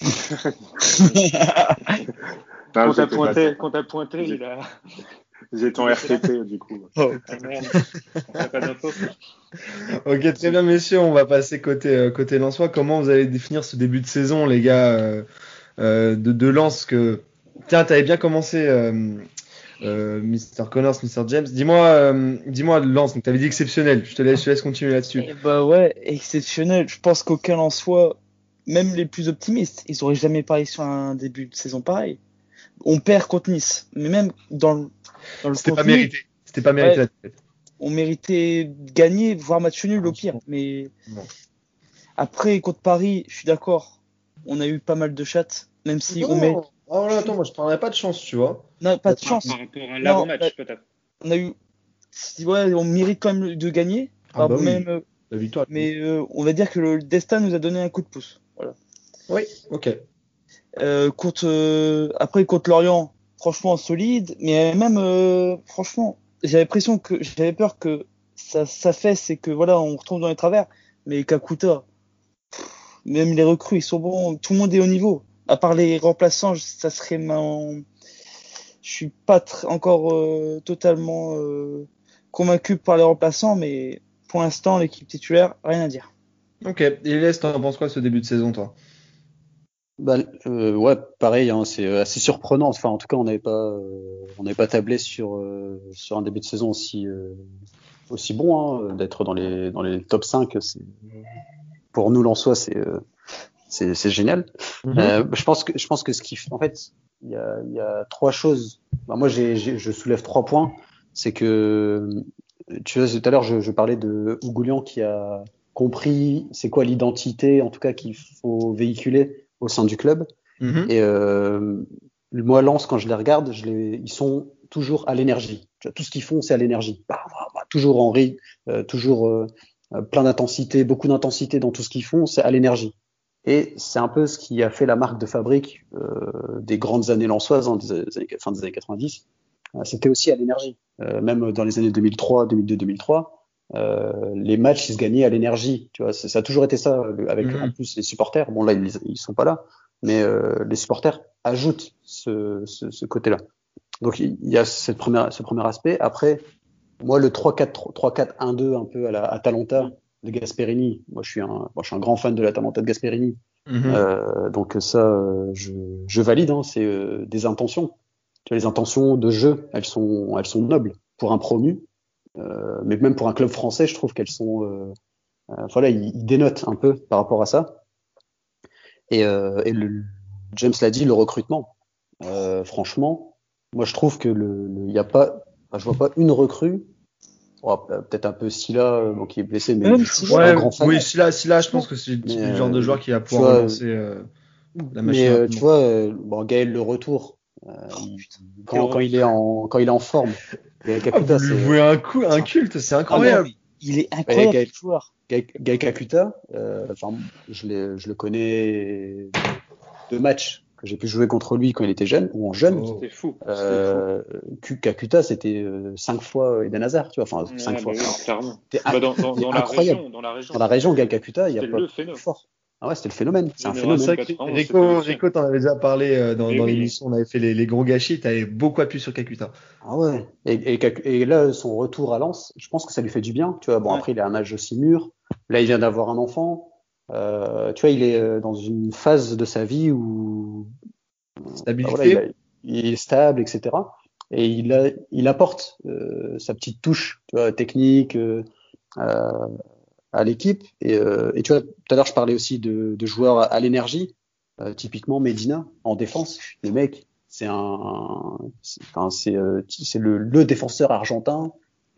S2: bon Quand t'as pointé, pointé, il a.
S3: J'ai ton RTT du coup. Oh. Ah,
S1: ok, très bien, messieurs. On va passer côté euh, côté Lensois. Comment vous allez définir ce début de saison, les gars, euh, euh, de, de Lens que Tiens, t'avais bien commencé, euh, euh, Mr. Connors, Mr. James. Dis-moi, euh, dis-moi, Lance, donc t'avais dit exceptionnel. Je te laisse, je te laisse continuer là-dessus.
S5: Bah ouais, exceptionnel. Je pense qu'aucun en soi, même les plus optimistes, ils auraient jamais parié sur un début de saison pareil. On perd contre Nice, mais même dans le, dans le
S1: C'était pas mérité. C'était pas mérité.
S5: Ouais, on méritait de gagner, voire match nul au pire. Mais bon. après, contre Paris, je suis d'accord. On a eu pas mal de chattes, même si
S1: non.
S5: on met.
S1: Oh là, attends, moi je prendrais pas de chance, tu vois.
S5: Non, pas de chance.
S2: Par rapport à l'avant-match, peut-être.
S5: On a eu. Ouais, on mérite quand même de gagner.
S1: Ah bah oui.
S5: même, euh,
S1: La victoire.
S5: mais euh, on va dire que le destin nous a donné un coup de pouce. Voilà.
S1: Oui, ok.
S5: Euh, contre, euh, après, contre Lorient, franchement solide. Mais même, euh, franchement, j'avais l'impression que j'avais peur que ça, ça fait, c'est que voilà, on retombe dans les travers. Mais Kakuta, pff, même les recrues, ils sont bons. Tout le monde est au niveau à part les remplaçants, ça serait mon... Je suis pas encore euh, totalement euh, convaincu par les remplaçants, mais pour l'instant, l'équipe titulaire, rien à dire.
S1: Ok. Et laisse, t'en penses quoi ce début de saison, toi?
S4: Bah, euh, ouais, pareil, hein, c'est assez surprenant. Enfin, en tout cas, on n'avait pas, on n'avait pas tablé sur sur un début de saison aussi aussi bon hein, d'être dans les dans les top 5 c'est pour nous l'en-soi c'est c'est génial. Mm -hmm. euh, je pense que je pense que ce qui en fait il y a, y a trois choses. Bah, moi j'ai je soulève trois points. C'est que tu vois tout à l'heure je, je, parlais de Ougoulian qui a compris c'est quoi l'identité en tout cas qu'il faut véhiculer au sein du club. Mm -hmm. Et euh, moi Lens quand je les regarde je les ils sont toujours à l'énergie. Tout ce qu'ils font c'est à l'énergie. Bah, bah, toujours Henri, euh, toujours euh, plein d'intensité, beaucoup d'intensité dans tout ce qu'ils font, c'est à l'énergie. Et c'est un peu ce qui a fait la marque de fabrique euh, des grandes années lançoises, hein, des années, fin des années 90. Euh, C'était aussi à l'énergie. Euh, même dans les années 2003, 2002, 2003, euh, les matchs ils se gagnaient à l'énergie. Tu vois, ça a toujours été ça. Avec
S1: Mhm.
S4: mm -hmm. en plus les supporters. Bon là ils, ils sont pas là, mais les supporters ajoutent ce, ce, ce côté-là. Donc il y a cette première, ce premier aspect. Après, moi le 3-4, 3-4-1-2 un peu à la Atalanta de Gasperini. Moi, je suis un, moi, je suis un grand fan de l'Atalanta de Gasperini.
S1: Mhm.
S4: Euh, donc ça, euh, je, je, valide. Hein, c'est euh, des intentions. Tu vois, les intentions de jeu, elles sont, elles sont nobles pour un promu, euh, mais même pour un club français, je trouve qu'elles sont, euh, voilà, ils, ils, dénotent un peu par rapport à ça. Et, et le, James l'a dit, le recrutement. franchement, moi, je trouve que le, il y a pas, enfin, je vois pas une recrue Oh, peut-être un peu Silla bon, qui est blessé mais
S1: si ouais, un grand fan. oui Silla, Silla je pense que c'est le genre de joueur qui va pouvoir
S4: vois,
S1: lancer euh... La
S4: Mais
S1: machine
S4: euh,
S1: rebond.
S4: tu vois, euh, bon, Gaël le retour, euh, il- quand, quand il est en quand il est en forme, Gaël
S1: Ah,
S4: Kakuta,
S1: vous
S4: c'est
S1: vouez un, coup, un culte, c'est
S5: Ah non,
S1: incroyable.
S5: mais il est incroyable,
S4: Gaël-
S5: joueur.
S4: Gaël, Gaël Kakuta, euh, enfin, je, l'ai- je le connais de matchs que j'ai pu jouer contre lui quand il était jeune ou en jeune.
S1: Oh.
S2: C'était fou.
S4: Euh, Ku- Kakuta, c'était euh, cinq fois Eden Hazard, tu vois, enfin
S2: fou.
S4: cinq
S2: Ouais,
S4: fois.
S2: bah oui, clairement.
S4: C'était
S2: Bah, dans, dans,
S4: c'était
S2: dans la
S4: incroyable.
S2: région, dans la région.
S4: Dans la région, Kakuta, il y a
S2: C'était
S4: pas
S2: le
S4: plus
S2: phénomène.
S4: fort. Ah ouais, c'était le phénomène. C'est un phénomène.
S1: C'est vrai que
S2: 80,
S1: Rico, Rico t'en avais déjà parlé euh, dans,
S2: Mais
S1: dans
S2: oui.
S1: l'émission, on avait fait les, les gros gâchis, t'avais beaucoup appuyé sur Kakuta.
S4: Ah ouais. Et, et, Kaku- et là, son retour à Lens, je pense que ça lui fait du bien. Tu vois, bon,
S5: Ouais.
S4: après, il a un âge aussi mûr. Là, il vient d'avoir un enfant. Euh, tu vois, il est euh, dans une phase de sa vie où bah,
S1: Stabilité.
S4: voilà, il, a- il est stable, etc. Et il, a, il apporte euh, sa petite touche tu vois, technique euh, euh, à l'équipe. Et, euh, et tu vois, tout à l'heure, je parlais aussi de, de joueurs à, à l'énergie. Euh, typiquement, Medina en défense. Le mec, c'est un, c'est euh, le, le défenseur argentin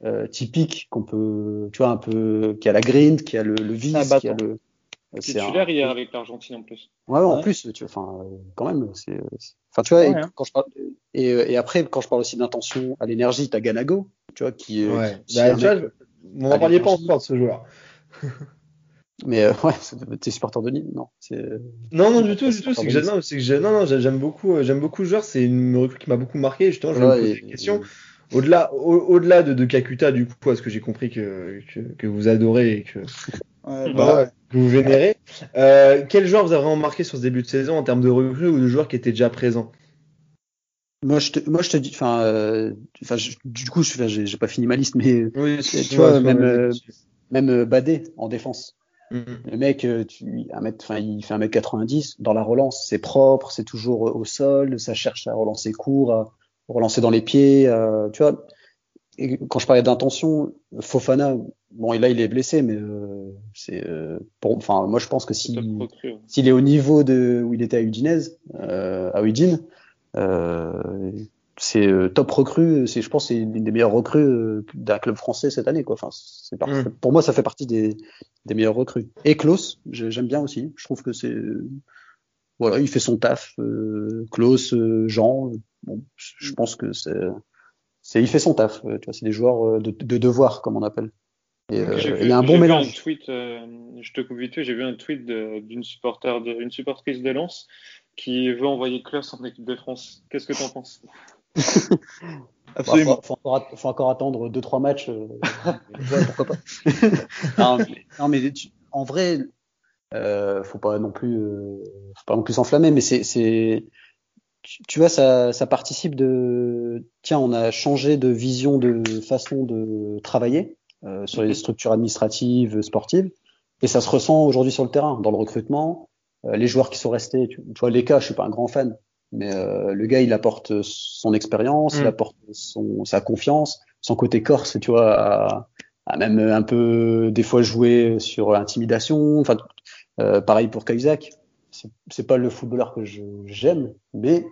S4: euh, typique qu'on peut, tu vois, un peu, qui a la grind, qui a le, le vice, qui a le. C'est un-
S2: Titulaire hier avec l'Argentine en plus.
S4: Ouais, ouais, en plus, tu vois, enfin, euh, quand même, c'est, enfin, tu vois, et
S5: hein.
S4: quand je parle, et, euh, et après, quand je parle aussi d'intention à l'énergie, t'as Ganago, tu vois, qui, euh,
S1: Ouais.
S4: qui-
S1: Bah,
S4: un
S1: tu vois, on n'en parlait pas encore de ce joueur.
S4: mais euh, ouais, c'est- t'es supporter de Nîmes, non,
S1: Non, non, du tout, du
S4: c'est
S1: tout. C'est que j'aime, c'est que j'aime, non, non, j'aime beaucoup, euh, j'aime beaucoup le joueur. C'est une recrue qui m'a beaucoup marqué. Justement, je vais
S4: Ouais,
S1: me poser
S4: et-
S1: une question. Au-delà, au- au-delà de, de Kakuta, du coup, parce que j'ai compris que, que, que vous adorez et que,
S5: Ouais,
S1: bah,
S5: bah,
S1: que vous vénérez. Euh, quel joueur vous a vraiment marqué sur ce début de saison en termes de recrues ou de joueurs qui étaient déjà présents?
S4: Moi, je te, moi, je te dis, enfin, euh, enfin, je- du coup, j'ai, j'ai pas fini ma liste, mais
S1: Oui,
S4: tu vois, même, euh, même euh, Badé en défense.
S1: Mhm.
S4: Le mec, euh, tu, un mètre, enfin, il fait 1m90. Dans la relance, c'est propre, c'est toujours au sol, ça cherche à relancer court, à relancer dans les pieds. euh, tu vois, et quand je parlais d'intention, Fofana, bon, et là, il est blessé, mais euh, c'est, euh, enfin, moi, je pense que si, s'il est au niveau de où il était à Udinese, euh, à Udine, euh, c'est euh, top recrue. C'est, je pense, c'est l'une des meilleures recrues euh, d'un club français cette année, quoi. Enfin, c'est
S1: Mm.
S4: pour moi, ça fait partie des, des meilleures recrues. Et Klaus, j'ai- j'aime bien aussi. Je trouve que c'est, voilà, il fait son taf. Euh, Klaus, euh, Jean, bon, je pense que c'est, c'est, il fait son taf. euh, Tu vois, c'est des joueurs euh, de, de devoir, comme on appelle. Et, euh,
S2: vu-
S4: il y a un
S2: j'ai
S4: bon
S2: vu
S4: mélange.
S2: Un tweet, euh, je te coupe vite fait, j'ai vu un tweet de- d'une supporter, de, une supportrice de Lens qui veut envoyer Klaus en équipe de France. Qu'est-ce que tu en penses?
S5: Absolument.
S4: Bah, faut, faut encore, att- faut encore attendre deux trois matchs. euh, ouais, pourquoi pas. non, mais, non, mais tu- en vrai, euh, faut pas non plus, euh, faut pas non plus s'enflammer. Mais c'est, c'est, tu, tu vois, ça, ça participe de. Tiens, on a changé de vision, de façon de travailler euh, sur les structures administratives, sportives, et ça se ressent aujourd'hui sur le terrain, dans le recrutement. Euh, les joueurs qui sont restés, tu, tu vois, les cas, je suis pas un grand fan, mais euh, le gars, il apporte son expérience, il
S1: Mm.
S4: apporte son, sa confiance, son côté corse, tu vois, à, à même un peu des fois jouer sur intimidation. Enfin, euh, pareil pour Cahuzac. C'est- pas le footballeur que j'aime, mais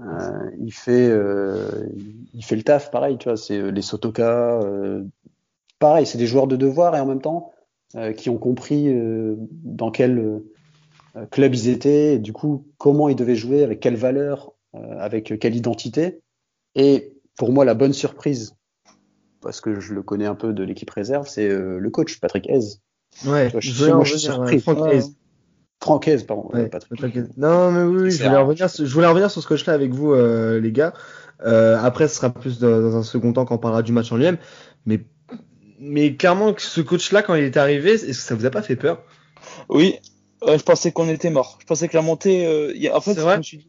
S4: euh, il fait, euh, il fait le taf. Pareil, tu vois, c'est euh, les Sotoka. euh, pareil, c'est des joueurs de devoir et en même temps qui ont compris dans quel club ils étaient, et du coup comment ils devaient jouer, avec quelle valeur, avec quelle identité. Et pour moi, la bonne surprise, parce que je le connais un peu de l'équipe réserve, c'est le coach Patrick Hez.
S1: Ouais,
S4: vois, je suis- moi, je surpris.
S1: Franck.
S4: Hez, pardon,
S1: Ouais,
S4: euh.
S1: Non, mais oui, oui, je voulais, revenir, je voulais en revenir sur ce coach-là avec vous, euh, les gars. Euh, après, ce sera plus dans, dans un second temps quand on parlera du match en lui-même. Mais, mais clairement, ce coach-là, quand il est arrivé, est-ce que ça vous a pas fait peur?
S5: Oui, je pensais qu'on était mort. Je pensais que la montée, euh, il y a- en fait,
S1: C'est
S5: je
S1: vrai?
S5: me, suis dit,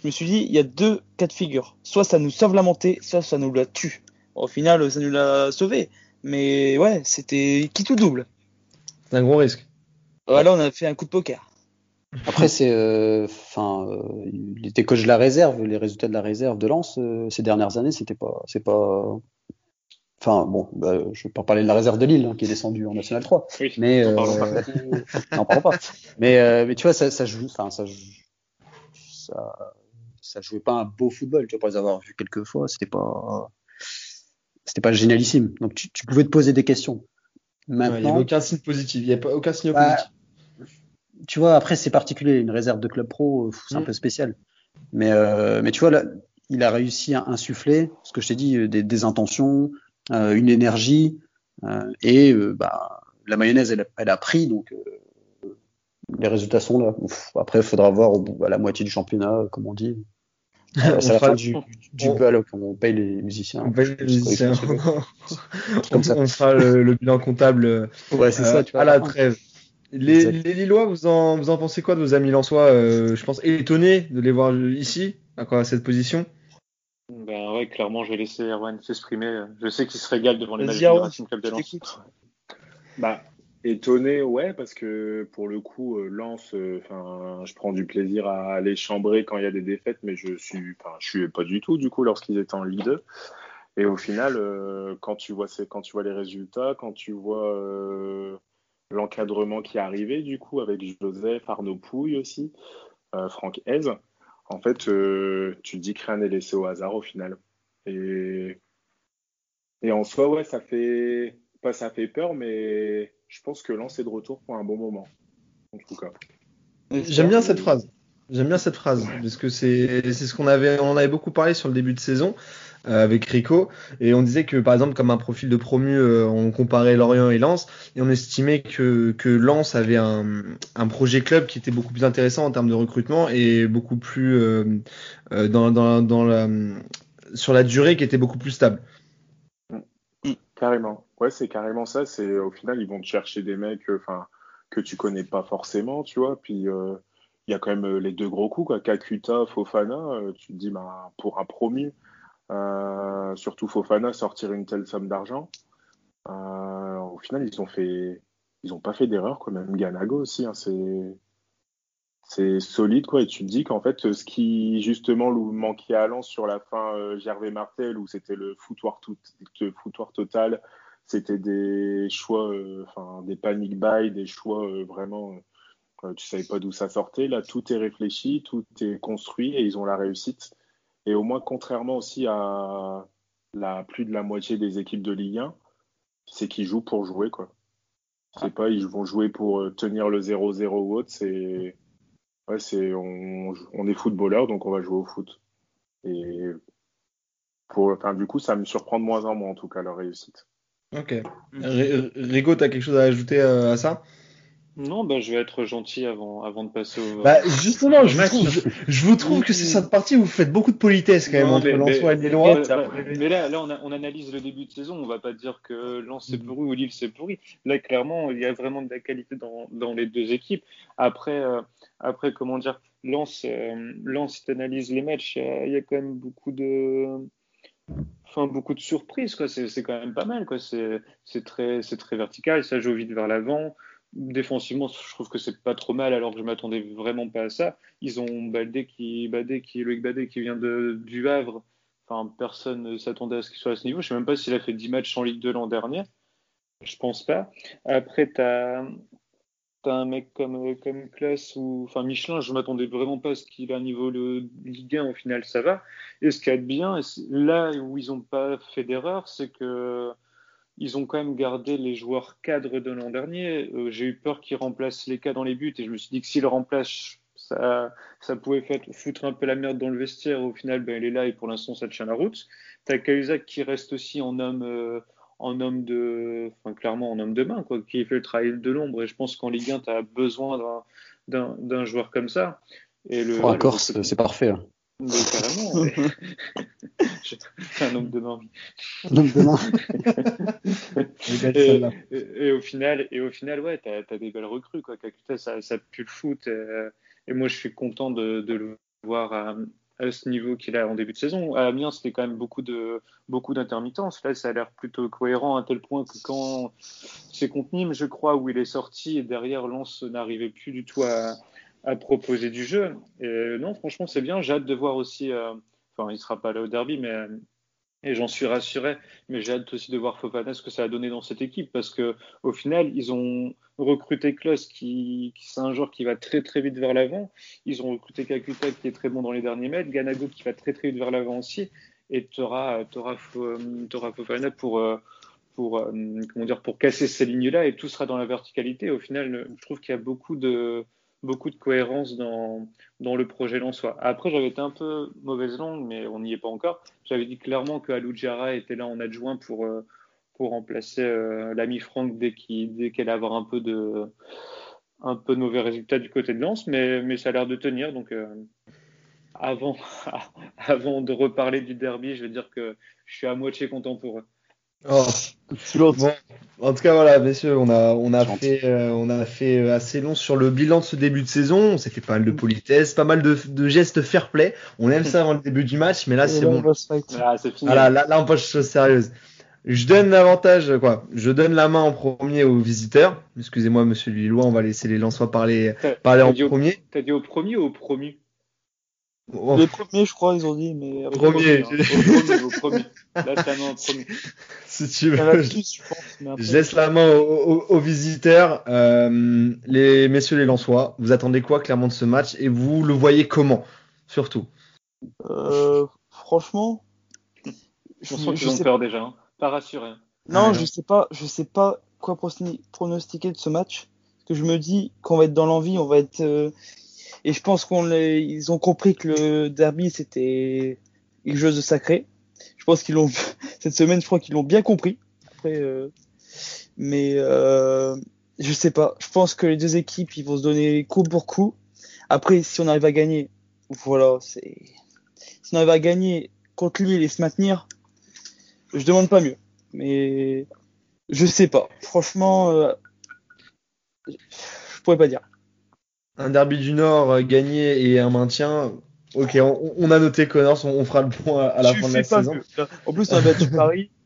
S5: je me suis dit, il y a deux cas de figure. Soit ça nous sauve la montée, soit ça nous la tue. Au final, ça nous l'a sauvé. Mais ouais, c'était qui tout double.
S1: C'est un gros risque.
S5: Voilà, on a fait un coup de poker.
S4: Après, c'est, euh, enfin, euh, il était coach de la réserve. Les résultats de la réserve de Lens euh, ces dernières années, c'était pas, c'est pas. Enfin, bon, bah, je vais pas parler de la réserve de Lille hein, qui est descendue en National 3.
S2: Oui,
S4: Mais
S2: n'en
S4: euh,
S2: parlons pas.
S4: n'en parlons pas. Mais, euh, mais tu vois, ça, ça joue, enfin, ça, ça, ça jouait pas un beau football. Tu vois, pour les avoir vus quelques fois, c'était pas, c'était pas génialissime. Donc, tu, tu pouvais te poser des questions.
S1: Ouais, Il n'y
S4: Maintenant,
S1: avait aucun signe positif. Il n'y a pas aucun signe
S4: Bah,
S1: positif.
S4: Tu vois, après c'est particulier, une réserve de club pro, c'est un mm. peu spécial. Mais, euh, mais tu vois, là, il a réussi à insuffler, ce que je t'ai dit, des, des intentions, euh, une énergie, euh, et bah, la mayonnaise, elle, elle, a pris, donc les résultats sont là. après, il faudra voir au bout, à la moitié du championnat, comme on dit. c'est la fin du, du bal on paye les musiciens.
S1: On paye les musiciens. on, on, fera le, le, bilan comptable
S4: ouais, c'est ça, tu vois.
S1: à la trêve. Les, les, Lillois, vous en, vous en pensez quoi de vos amis Lensois euh, Je pense étonné de les voir ici, à quoi, à cette position?
S2: Ben ouais, clairement, je vais laisser Erwan s'exprimer. Je sais qu'il se régale devant les matchs du Racing Club de Lens.
S3: Bah, étonné, ouais, parce que pour le coup, euh, Lens, euh, enfin, je prends du plaisir à aller chambrer quand il y a des défaites, mais je suis, enfin, je suis pas du tout du coup lorsqu'ils étaient en Ligue 2. Et au final, euh, quand tu vois, quand tu vois les résultats, quand tu vois l'encadrement qui est arrivé, du coup, avec Joseph, Arnaud Pouille aussi, euh, Franck Hez. En fait, euh, tu dis que rien n'est laissé au hasard au final. Et, et en soi, ouais, ça fait, pas ça fait peur, mais je pense que Lens est de retour pour un bon moment. En tout cas.
S1: J'aime bien cette phrase. J'aime bien cette phrase parce que c'est ce qu'on avait, on avait beaucoup parlé sur le début de saison. Euh, avec Rico et on disait que par exemple comme un profil de promu euh, on comparait Lorient et Lens et on estimait que, que Lens avait un, un projet club qui était beaucoup plus intéressant en termes de recrutement et beaucoup plus euh, dans, dans, dans la, sur la durée qui était beaucoup plus stable.
S3: Carrément. Ouais, c'est carrément ça. C'est au final, ils vont te chercher des mecs, enfin, que tu connais pas forcément, tu vois. Puis il y a quand même les deux gros coups, quoi. Kakuta, Fofana. tu te dis, bah, pour un promu, euh, surtout Fofana sortir une telle somme d'argent. Euh, au final, ils ont fait, ils ont pas fait d'erreur, quoi. Même Ganago aussi, hein, c'est c'est solide quoi et tu te dis qu'en fait ce qui justement manquait à Lens sur la fin euh, Gervais Martel où c'était le foutoir tout le foutoir total c'était des choix enfin des panic buy des choix vraiment tu savais pas d'où ça sortait là tout est réfléchi tout est construit et ils ont la réussite et au moins, contrairement aussi à la plus de la moitié des équipes de Ligue 1, c'est qu'ils jouent pour jouer. quoi. C'est pas ils vont jouer pour euh, tenir le 0-0 ou autre. C'est ouais, c'est on, on, est footballeur donc on va jouer au foot. Et pour, enfin, du coup, ça me surprend de moins en moins en tout cas leur réussite.
S1: Ok. Rigo, tu as quelque chose à ajouter euh, à ça?
S2: Non, bah, je vais être gentil avant, avant de passer au.
S1: Bah, justement, je, vous trouve, je, vous trouve que c'est cette partie où vous faites beaucoup de politesse quand même entre Lens et.
S2: Mais, là, là on, on, analyse le début de saison. On va pas dire que Lens c'est pourri ou Lille c'est pourri. Là, clairement, il y a vraiment de la qualité dans, dans les deux équipes. Après, euh, après comment dire, Lens, euh, Lens, si tu analyses les matchs, il y, a quand même beaucoup de. Enfin, beaucoup de surprises, quoi. C'est quand même pas mal, quoi. C'est très, très vertical, ça joue vite vers l'avant défensivement, je trouve que c'est pas trop mal alors que je m'attendais vraiment pas à ça. Ils ont Baldé qui, qui, Loïc Badé qui vient de, du Havre. Enfin, personne ne s'attendait à ce qu'il soit à ce niveau. Je sais même pas s'il a fait 10 matchs en Ligue 2 l'an dernier. Je pense pas. Après, tu as, un mec comme, comme ou enfin Michelin, je m'attendais vraiment pas à ce qu'il a un niveau de Ligue 1. Au final, ça va. Et ce qui est bien, là où ils ont pas fait d'erreur, c'est que ils ont quand même gardé les joueurs cadres de l'an dernier. Euh, j'ai eu peur qu'ils remplacent les cas dans les buts et je me suis dit que s'ils remplacent, ça, ça pouvait foutre un peu la merde dans le vestiaire. Au final, ben, il est là et pour l'instant, ça tient la route. T'as Cahuzac qui reste aussi en homme, euh, en homme de, enfin, clairement en homme de main, quoi, qui fait le travail de l'ombre. Et je pense qu'en Ligue 1, tu as besoin d'un joueur comme ça.
S4: Et le, oh, Corse, c'est parfait. Hein.
S2: Mais carrément. je suis un homme de main.
S4: Un homme de
S2: main. et, au final, et au final, ouais, t'as as des belles recrues, quoi. ça, ça pue le foot. Euh, et, moi, je suis content de, de le voir à, à ce niveau qu'il a en début de saison. À Amiens, c'était quand même beaucoup de beaucoup d'intermittence. Là, ça a l'air plutôt cohérent à tel point que quand c'est contre Nîmes, je crois, où il est sorti et derrière Lens n'arrivait plus du tout à, à proposer du jeu. Et non, franchement, c'est bien. J'ai hâte de voir aussi. Euh, enfin, il sera pas là au derby, mais et j'en suis rassuré. Mais j'ai hâte aussi de voir Fofana ce que ça a donné dans cette équipe parce que au final, ils ont recruté Klaus, qui, qui c'est un joueur qui va très très vite vers l'avant. Ils ont recruté Kakuta qui est très bon dans les derniers mètres, Ganago qui va très très vite vers l'avant aussi. Et tu auras, Fofana pour euh, pour euh, comment dire pour casser ces lignes là et tout sera dans la verticalité. Au final, je trouve qu'il y a beaucoup de beaucoup de cohérence dans, dans le projet soi. Après, j'avais été un peu mauvaise langue, mais on n'y est pas encore. J'avais dit clairement que Aloujara était là en adjoint pour, euh, pour remplacer euh, l'ami Franck dès qu'elle allait avoir un peu de un peu de mauvais résultats du côté de Lens, mais, mais ça a l'air de tenir. Donc, euh, avant, avant de reparler du derby, je vais dire que je suis à moitié content pour eux.
S1: Oh. Bon, en tout cas, voilà, messieurs, on a, on a fait, euh, on a fait euh, assez long sur le bilan de ce début de saison. On s'est fait pas mal de politesse, pas mal de, de, gestes fair play. On aime ça avant le début du match, mais là, c'est bon.
S2: Ah, fini.
S1: Voilà, là, là, on passe aux choses sérieuses. Je donne l'avantage, quoi. Je donne la main en premier aux visiteurs. Excusez-moi, monsieur Lillois, on va laisser les Lensois parler, parler en premier.
S2: T'as dit au premier ou au promu?
S5: Oh. Les premiers, je crois, ils ont dit, mais.
S1: Premier.
S2: Au premier, au premier. La main au premier.
S1: Si tu veux. je, je, pense, je laisse la main aux, aux, aux visiteurs. Euh, les messieurs les Lensois, vous attendez quoi clairement de ce match et vous le voyez comment, surtout?
S5: Euh, Franchement.
S2: Je sens qu'ils ont sais... peur déjà. Hein. Pas rassuré.
S5: Non, je sais pas, je sais pas quoi pronostiquer de ce match. Parce que je me dis qu'on va être dans l'envie, on va être. Euh, et je pense qu'on ils ont compris que le derby c'était quelque chose de sacré. Je pense qu'ils l'ont cette semaine, je crois qu'ils l'ont bien compris. Après, euh, mais euh, je sais pas. Je pense que les deux équipes ils vont se donner coup pour coup. Après, si on arrive à gagner, voilà, c'est si on arrive à gagner contre lui et se maintenir, je demande pas mieux. Mais je sais pas. Franchement, euh, je pourrais pas dire
S1: un derby du Nord euh, gagné et un maintien. Ok, on, on a noté Connors, on, on, fera le point à, à la fin de la saison.
S5: En plus, on a battu Paris.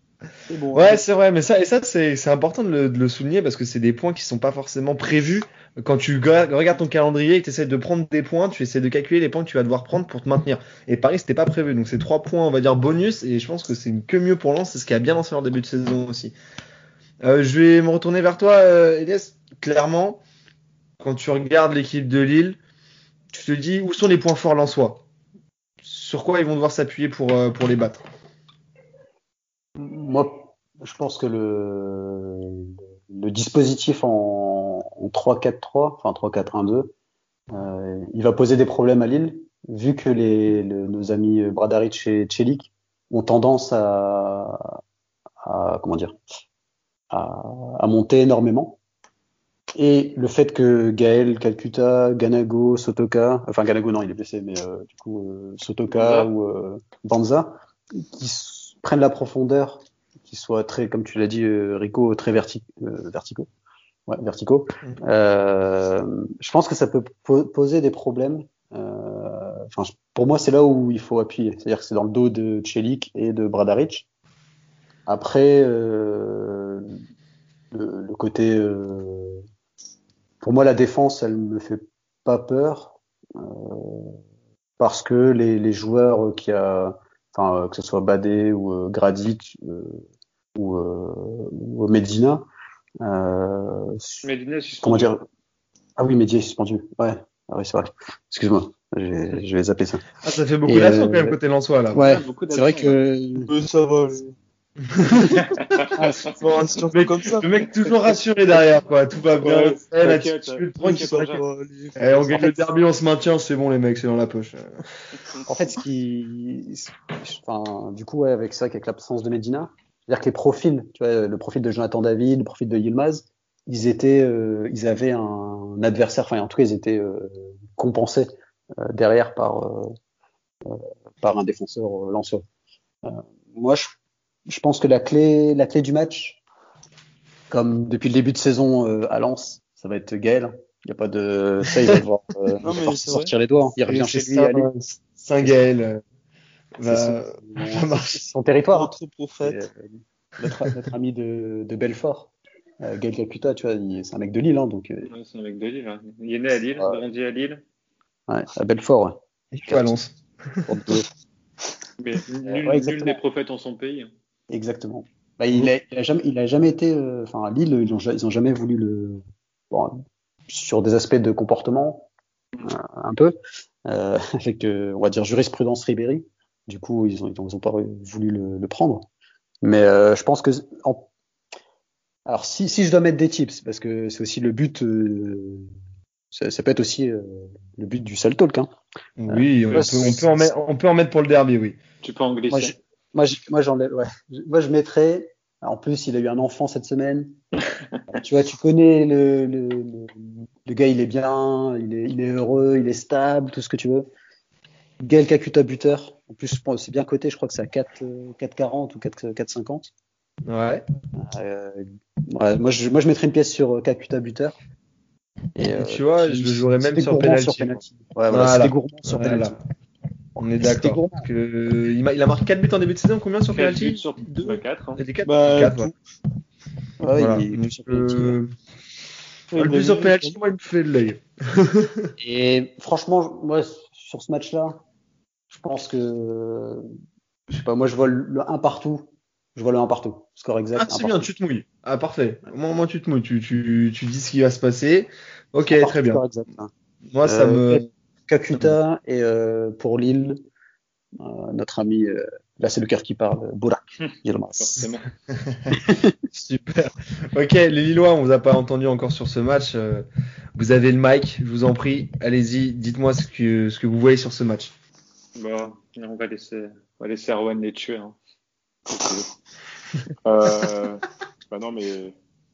S1: Bon, ouais, c'est vrai, mais ça, et ça, c'est important de le, de le, souligner parce que c'est des points qui sont pas forcément prévus. Quand tu regardes ton calendrier et que tu essaies de prendre des points, tu essaies de calculer les points que tu vas devoir prendre pour te maintenir. Et Paris, c'était pas prévu. Donc, c'est trois points, on va dire, bonus. Et je pense que c'est que mieux pour Lens. C'est ce qui a bien lancé leur début de saison aussi. Euh, je vais me retourner vers toi, euh, Elias. Clairement, quand tu regardes l'équipe de Lille, tu te dis où sont les points forts soi? Sur quoi ils vont devoir s'appuyer pour, euh, pour les battre?
S4: Moi, je pense que le, le dispositif en, en 3-4-3, enfin 3-4-1-2, euh, il va poser des problèmes à Lille, vu que les, le, nos amis Bradaric et Chelik ont tendance à comment dire, à, à monter énormément. Et le fait que Gaël, Calcutta, Ganago, Sotoka, enfin Ganago non, il est blessé, mais euh, du coup euh, Sotoka ou euh, Banza, qui prennent la profondeur, qui soient très, comme tu l'as dit, euh, Rico, très verti euh, verticaux. Ouais, verticaux. Mm -hmm. je pense que ça peut po poser des problèmes. Enfin, pour moi, c'est là où il faut appuyer. C'est-à-dire que c'est dans le dos de Chelik et de Bradaric. Après, le, le, côté pour moi, la défense, elle me fait pas peur euh, parce que les, les joueurs qui a, enfin que ce soit Badé ou euh, Gradic euh, ou, euh, ou Medina.
S2: Euh, Medina suspendu.
S4: Comment dire? Ah oui, Medina suspendu. Ouais, ah oui, c'est vrai. Excuse-moi. Je vais zapper ça.
S1: Ah, ça fait beaucoup d'action quand même côté Lensois là.
S4: Ouais, c'est vrai que.
S5: ça va.
S1: Ah, le, mec, comme ça. le mec toujours rassuré derrière, quoi. Tout va bien. Ouais, eh, là, tu, tu le prends, eh, on gagne le derby, on se maintient, c'est bon, les mecs, c'est dans la poche.
S4: en fait, ce qui, enfin, du coup, ouais, avec ça, avec l'absence de Medina, c'est-à-dire que les profils, tu vois, le profil de Jonathan David, le profil de Yilmaz, ils étaient, euh, ils avaient un adversaire, enfin, en tout cas, ils étaient euh, compensés euh, derrière par, euh, par un défenseur lanceur. moi, je je pense que la clé, la clé du match, comme depuis le début de saison euh, à Lens, ça va être Gaël. Il n'y a pas de ça, il va devoir euh, non, mais sortir les doigts. Hein. Il revient chez lui.
S1: Saint Gaël.
S4: Va, son, son territoire. Notre prophète. Euh, notre, notre, ami de, de Belfort. Euh, Gaël Calcutta, tu vois, c'est un mec de Lille, hein, donc.
S2: Ouais, c'est un mec de Lille. Hein. Il est né à Lille, ouais. grandi à Lille.
S4: Ouais, à Belfort, ouais.
S1: Et à Lens.
S2: Mais nul, ouais, nul des prophètes en son pays.
S4: Exactement. Bah, il, a, il, a, jamais, il a jamais été, euh, enfin, à Lille, ils ont, ils ont jamais voulu le, bon, sur des aspects de comportement, euh, un peu, euh, avec, on va dire, jurisprudence Ribéry. Du coup, ils ont, ils ont, ils ont pas voulu le, le prendre. Mais euh, je pense que, en... alors si, si je dois mettre des tips, parce que c'est aussi le but ça, ça peut être aussi euh, le but du sale talk. Hein.
S1: Oui, on, peut, on, peut en mettre, on peut en mettre pour le derby, oui.
S2: Tu peux en glisser.
S4: Moi, je, moi, je, moi, j'enlève, ouais. Moi, je mettrais. En plus, il a eu un enfant cette semaine. tu vois, tu connais le, le, le, le gars, il est bien, il est, il est heureux, il est stable, tout ce que tu veux. Gaël Kakuta buteur. En plus, c'est bien coté, je crois que c'est à 4, euh, 4,40 ou 4, 4,50.
S1: Ouais.
S4: Euh, ouais, moi, je, moi, je mettrais une pièce sur euh, Kakuta buteur. Et, euh,
S1: tu vois, je le jouerais même sur
S4: gourmand
S1: penalty.
S4: sur penalty. Ouais, voilà, gourmand sur
S1: Voilà. On est d'accord. que il, m'a- il a marqué 4 buts en début de saison, combien sur penalty
S2: sur
S1: Deux.
S2: bah, quatre, hein.
S1: C'était 4
S5: Bah,
S1: Quatre,
S5: tout.
S1: ouais.
S4: Ouais,
S1: Voilà.
S4: il est
S1: Donc,
S4: sur penalty, ouais.
S1: euh,
S5: Ouais,
S1: le but sur penalty, moi, il me fait de l'œil.
S4: Et franchement, moi, sur ce match-là, je pense que, je sais pas, moi, je vois le, le 1 partout. Je vois le 1 partout. Score exact.
S1: Ah, c'est bien, tu te mouilles. Ah, parfait. Moi, moi tu te mouilles. Tu, tu, tu dis ce qui va se passer. Ok, très bien.
S4: exact, hein.
S1: Moi, ça
S4: Euh,
S1: me.
S4: Kakuta et euh, pour Lille, euh, notre ami, euh, là c'est le cœur qui parle, Bourak Yilmaz.
S2: Forcément.
S1: Super. Ok, les Lillois, on vous a pas entendu encore sur ce match. Vous avez le mic, je vous en prie. Allez-y, dites-moi ce que, ce que vous voyez sur ce match.
S2: Bon, on va laisser, on va laisser les tuer. Hein.
S3: Euh, bah non, mais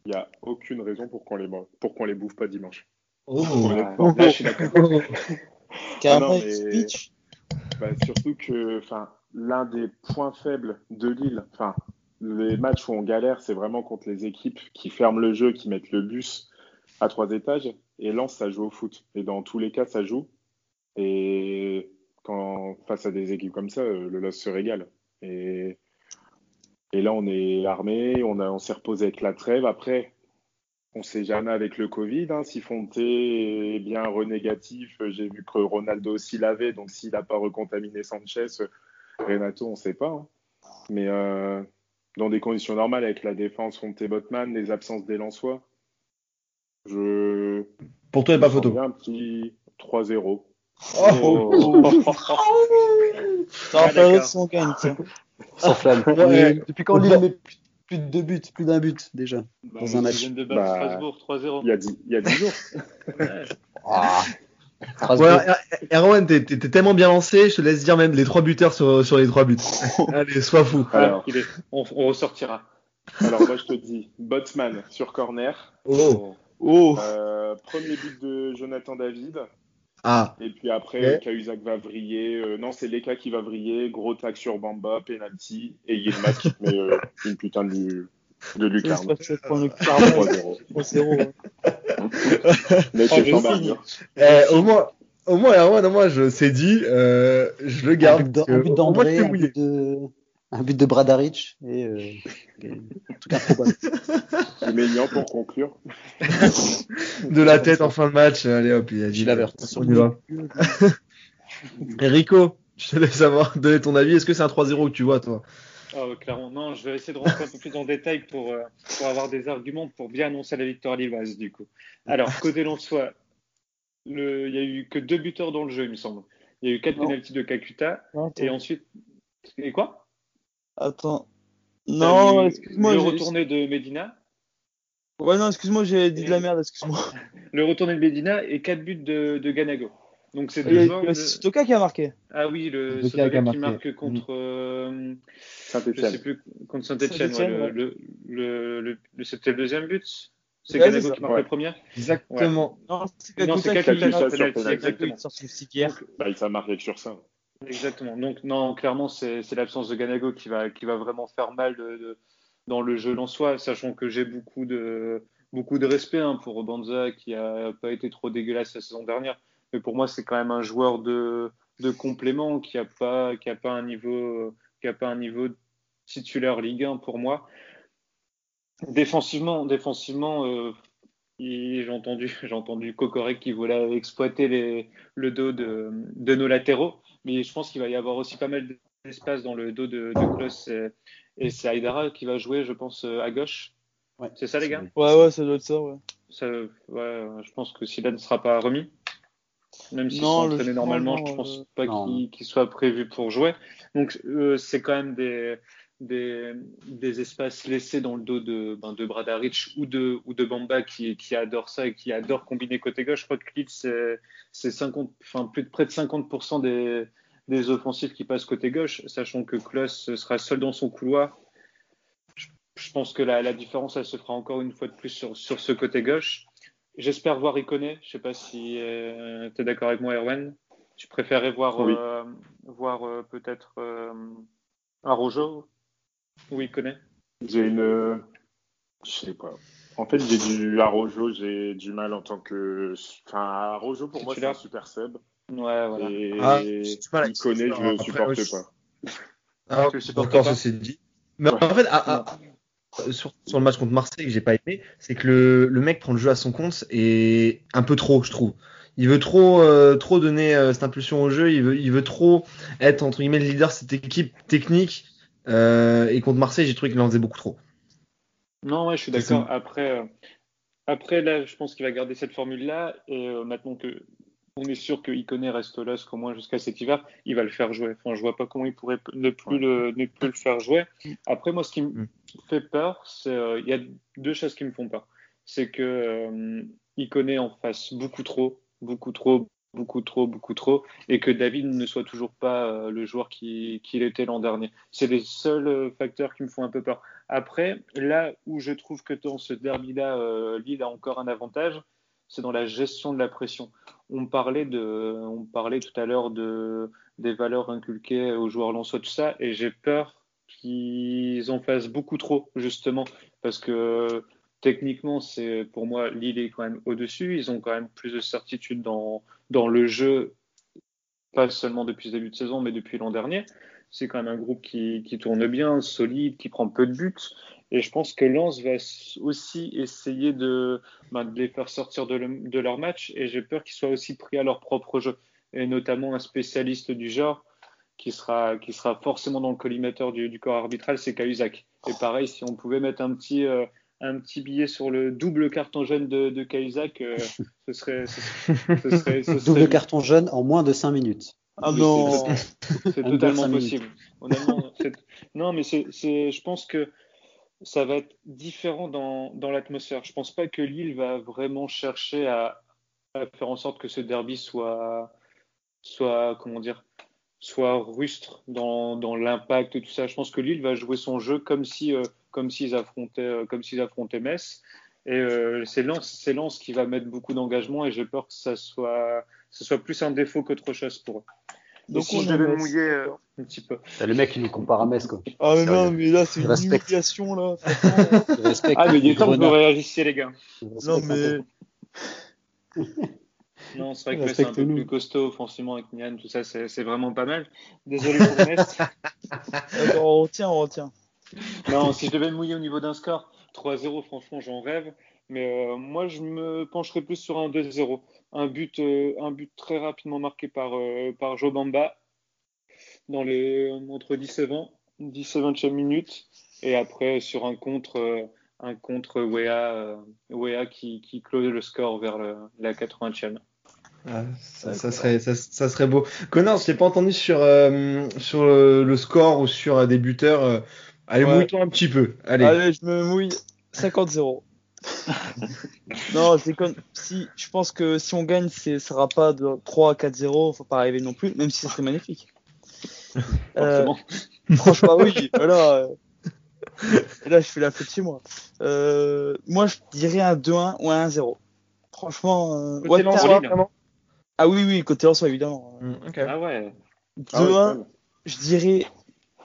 S3: il n'y a aucune raison pour qu'on les, pour qu'on les bouffe pas dimanche.
S1: Oh.
S3: Honnêtement.
S2: Là, je suis d'accord.
S3: Ah non, mais-. Bah, surtout que l'un des points faibles de Lille, enfin, les matchs où on galère, c'est vraiment contre les équipes qui ferment le jeu, qui mettent le bus à trois étages. Et Lens, ça joue au foot. Et dans tous les cas, ça joue. Et quand face à des équipes comme ça, euh, le LOS se régale. Et, et là, on est armé, on, a, on s'est reposé avec la trêve. Après, on sait jamais avec le Covid. Hein, si Fonté est bien renégatif, euh, j'ai vu que Ronaldo aussi l'avait, donc s'il n'a pas recontaminé Sanchez, euh, Renato, on ne sait pas. hein. Mais euh, dans des conditions normales, avec la défense Fonté-Botman, les absences des Lensois, je.
S1: Pour toi, il n'y a pas photo.
S3: un petit 3-0.
S1: Oh.
S5: Ça va
S2: Ah,
S5: faire
S2: d'accord.
S5: l'autre son gagne, tiens.
S4: Sans flamme.
S1: Ouais.
S4: Depuis quand Lille plus, plus de deux buts, plus d'un but déjà
S2: Bah,
S4: Dans un match.
S3: Bah,
S2: Strasbourg 3-0.
S3: Il y a 10 il y a 10 jours.
S2: Ouais.
S4: ah.
S1: Ouais, Er- Erwan, t'es tellement bien lancé, je te laisse dire même les trois buteurs sur, sur les trois buts. Allez, sois fou.
S3: Alors,
S2: Il est- on, on ressortira.
S3: alors moi, je te dis, Botman sur corner.
S1: Oh.
S5: Oh,
S3: Euh, premier but de Jonathan David.
S1: Ah.
S3: Et puis après,
S1: Ok.
S3: Cahuzac va vriller. Euh, non, c'est Leka qui va vriller. Gros tac sur Bamba, penalty. Et Yilmaz qui te met euh, une putain de, de lucarne.
S5: j'espère que ça prend le karma.
S3: 3-0.
S5: 3-0. ouais.
S3: Mais c'est barbe.
S1: Eh, au moins, au moins, Erwan, moi, je c'est dit, euh, je le
S4: Un
S1: garde.
S4: un d'André, un but de, un but de Bradaric et, euh, et un truc improbable.
S3: Humiliant pour conclure.
S1: De la tête en fin de match. Allez, hop, il a dit.
S4: L'avais
S1: On y va. Rico, je te laisse avoir donner ton avis. Est-ce que c'est un 3-0 que tu vois, toi?
S2: Ah, ouais, clairement, non, je vais essayer de rentrer un peu plus en détail pour, euh, pour avoir des arguments pour bien annoncer la victoire lilloise, du coup. Alors, côté Lensois, le- il n'y a eu que deux buteurs dans le jeu, il me semble. Il y a eu quatre
S5: Non.
S2: pénaltys de Kakuta, et ensuite. Et quoi?
S5: Attends. Non, excuse-moi.
S2: Le retourné de Medina,
S5: Ouais, non, excuse-moi, j'ai dit de la merde, excuse-moi.
S2: le retourné de Medina et quatre buts de, de Ganago. Donc, c'est
S5: Il
S2: deux
S5: il
S2: joueurs.
S5: y a
S2: de-
S5: Sotoka qui a marqué.
S2: Ah oui, le
S1: Sotoka qui marqué.
S2: marque contre. euh, je
S3: Saint-Etienne.
S2: sais plus, contre Saint-Etienne.
S5: Saint-Étienne,
S2: ouais,
S5: ouais.
S2: le, le, le, le- C'était le deuxième but C'est
S5: Ouais,
S2: Ganago
S5: c'est
S2: qui marque
S3: Ouais.
S2: le premier?
S1: Exactement.
S5: Non, c'est
S2: Non, c'est
S5: Kakuta qui
S2: sur penalty,
S3: penalty.
S2: exactement.
S5: sur son sticker.
S3: Bah, ça marque avec sur ça.
S2: Exactement. Donc, non, clairement, c'est l'absence de Ganago qui va, vraiment faire mal dans le jeu en soi, sachant que j'ai beaucoup de, beaucoup de respect hein, pour Banza qui a pas été trop dégueulasse la saison dernière. Mais pour moi, c'est quand même un joueur de, complément qui a pas, pas un niveau, qui a pas un niveau titulaire Ligue 1 pour moi. Défensivement, défensivement, euh, j'ai entendu, j'ai entendu Kokorek qui voulait exploiter les, le dos de, de nos latéraux, mais je pense qu'il va y avoir aussi pas mal d'espace dans le dos de, de Klaus et, et c'est Aïdara qui va jouer, je pense, euh, à gauche.
S4: Ouais.
S2: C'est ça, les gars?
S5: Ouais, ouais, ça doit être ça, ouais.
S2: ça, ouais, Je pense que Silan ne sera pas remis. Même s'ils
S5: Non,
S2: sont entraînés normalement, je pense
S5: euh,
S2: pas qu'il soit prévu pour jouer. Donc, euh, c'est quand même des, des, des, espaces laissés dans le dos de, ben, de Bradaric ou de, ou de Bamba qui, qui adore ça et qui adore combiner côté gauche. Je crois que Lille, c'est 50, enfin, plus de près de 50% des, des offensifs qui passent côté gauche, sachant que Klaus sera seul dans son couloir. Je, pense que la, la, différence, elle se fera encore une fois de plus sur, sur ce côté gauche. J'espère voir Iconé. Je sais pas si euh, tu es d'accord avec moi, Erwan. Tu préférais voir, euh, voir euh, peut-être un Rojo ou Iconé
S3: J'ai une. Je sais pas. En fait, j'ai du Arojo, j'ai du mal en tant que. Enfin, Arojo, pour moi, c'est un super sub.
S2: Ouais, voilà.
S3: Et ah, il connaît, je ne supporte pas.
S1: Alors, ah, pourtant, ça c'est dit. Mais en fait, ah, sur, sur, le match contre Marseille que j'ai pas aimé, c'est que le, le, mec prend le jeu à son compte et un peu trop, je trouve. Il veut trop, euh, trop donner euh, cette impulsion au jeu. Il veut, il veut trop être entre guillemets le leader de cette équipe technique. Euh, et contre Marseille, j'ai trouvé qu'il en faisait beaucoup trop.
S2: Non, ouais, je suis d'accord. Après, après là, je pense qu'il va garder cette formule-là. Et maintenant que on est sûr que Iconé reste là au moins jusqu'à cet hiver, il va le faire jouer. Enfin, je vois pas comment il pourrait ne plus, le, ne plus le faire jouer. Après, moi, ce qui me mm. fait peur, c'est euh, il y a deux choses qui me font peur. C'est que euh, Iconé en fasse beaucoup trop, beaucoup trop, beaucoup trop, beaucoup trop, et que David ne soit toujours pas euh, le joueur qu'il qui était l'an dernier. C'est les seuls euh, facteurs qui me font un peu peur. Après, là où je trouve que dans ce derby-là, Lille a encore un avantage, c'est dans la gestion de la pression. On parlait, de, on parlait tout à l'heure de, des valeurs inculquées aux joueurs lançois, tout ça, et j'ai peur qu'ils en fassent beaucoup trop, justement, parce que techniquement, c'est pour moi, Lille est quand même au-dessus. Ils ont quand même plus de certitude dans, dans le jeu, pas seulement depuis le début de saison, mais depuis l'an dernier. C'est quand même un groupe qui, qui tourne bien, solide, qui prend peu de buts. Et je pense que Lens va aussi essayer de, ben, de les faire sortir de, leur match. Et j'ai peur qu'ils soient aussi pris à leur propre jeu. Et notamment un spécialiste du genre qui sera, qui sera forcément dans le collimateur du, du corps arbitral, c'est Cahuzac. Et pareil, si on pouvait mettre un petit, euh, un petit billet sur le double carton jaune de, de Cahuzac, euh, ce, serait, ce,
S4: serait, ce serait, Double carton jaune en moins de 5 minutes.
S2: Ah non, c'est totalement possible. non, mais c'est, je pense que ça va être différent dans, dans l'atmosphère. Je pense pas que Lille va vraiment chercher à, à, faire en sorte que ce derby soit, soit comment dire, soit rustre dans, dans l'impact et tout ça. Je pense que Lille va jouer son jeu comme si, euh, comme s'ils affrontaient, euh, comme s'ils affrontaient Metz. Et euh, c'est Lens, c'est Lens qui va mettre beaucoup d'engagement et j'ai peur que ça soit, ce soit plus un défaut qu'autre chose pour eux. Donc si je devais mouiller euh, un petit peu.
S4: C'est le mec qui nous compare à Metz, quoi.
S5: Ah mais non, mais là c'est une humiliation là.
S2: ah mais il est temps que vous réagissiez les gars.
S5: Non mais.
S2: non, c'est vrai que c'est un peu plus costaud offensivement avec Nian, tout ça, c'est vraiment pas mal. Désolé pour Metz.
S5: on retient, on retient.
S2: Non, si je devais me mouiller au niveau d'un score, 3-0, franchement, j'en rêve. Mais euh, moi, je me pencherais plus sur un 2-0. Un but, euh, un but très rapidement marqué par, euh, par Jobamba dans les, entre 10 et 20, 10 et 20 minutes. Et après, sur un contre, un contre Wea, Wea qui, qui close le score vers le, la 80e.
S1: Ah, ça, ça, serait, ça, ça, serait beau. Connor, je t'ai pas entendu sur, sur le, le, score ou sur des buteurs. Allez, ouais. mouille-toi un petit peu. Allez.
S5: Allez, je me mouille 50-0. non, je déconne. Si, je pense que si on gagne, ce sera pas de 3 à 4-0, faut pas arriver non plus, même si ça serait magnifique.
S2: euh,
S5: franchement, oui, voilà. Et là, je fais la fête chez moi. Euh, moi, je dirais un 2-1 ou un 1-0. Franchement, euh,
S2: côté ouais,
S5: Ah oui, oui, côté Lensois, évidemment.
S2: Mm, okay. Ah ouais.
S5: 2-1, ah ouais, je dirais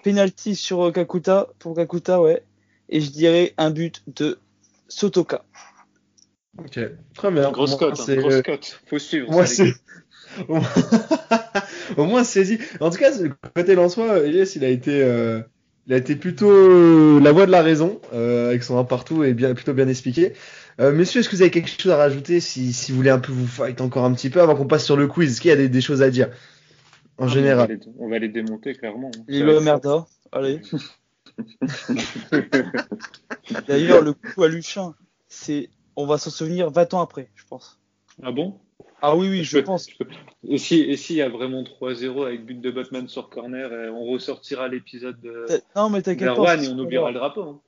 S5: penalty sur Kakuta, pour Kakuta, ouais. Et je dirais un but de Sotoka.
S1: Ok, très bien.
S2: Grosse cote, hein, grosse cote. Faut suivre.
S1: Moi, c'est. Au moins, dit. En tout cas, côté Lensois, Elias, il a été, euh, il a été plutôt euh, la voix de la raison, euh, avec son 1 partout et bien, plutôt bien expliqué. Euh, messieurs, est-ce que vous avez quelque chose à rajouter si, si vous voulez un peu vous fight encore un petit peu avant qu'on passe sur le quiz? Est-ce qu'il y a des, des, choses à dire? En ah, général
S2: on va, les, on va les démonter clairement.
S5: Il est merda. Allez. D'ailleurs, le coup à Luchin, c'est, on va s'en souvenir 20 ans après, je pense.
S2: Ah bon?
S5: Ah oui, oui, je,
S2: peux-
S5: pense.
S2: Et si et s'il y a vraiment 3-0 avec but de Botman sur corner, euh, on ressortira l'épisode de
S5: Non, mais t'inquiète pas.
S2: d'Erwan
S5: ça
S2: et on oubliera le drapeau. hein.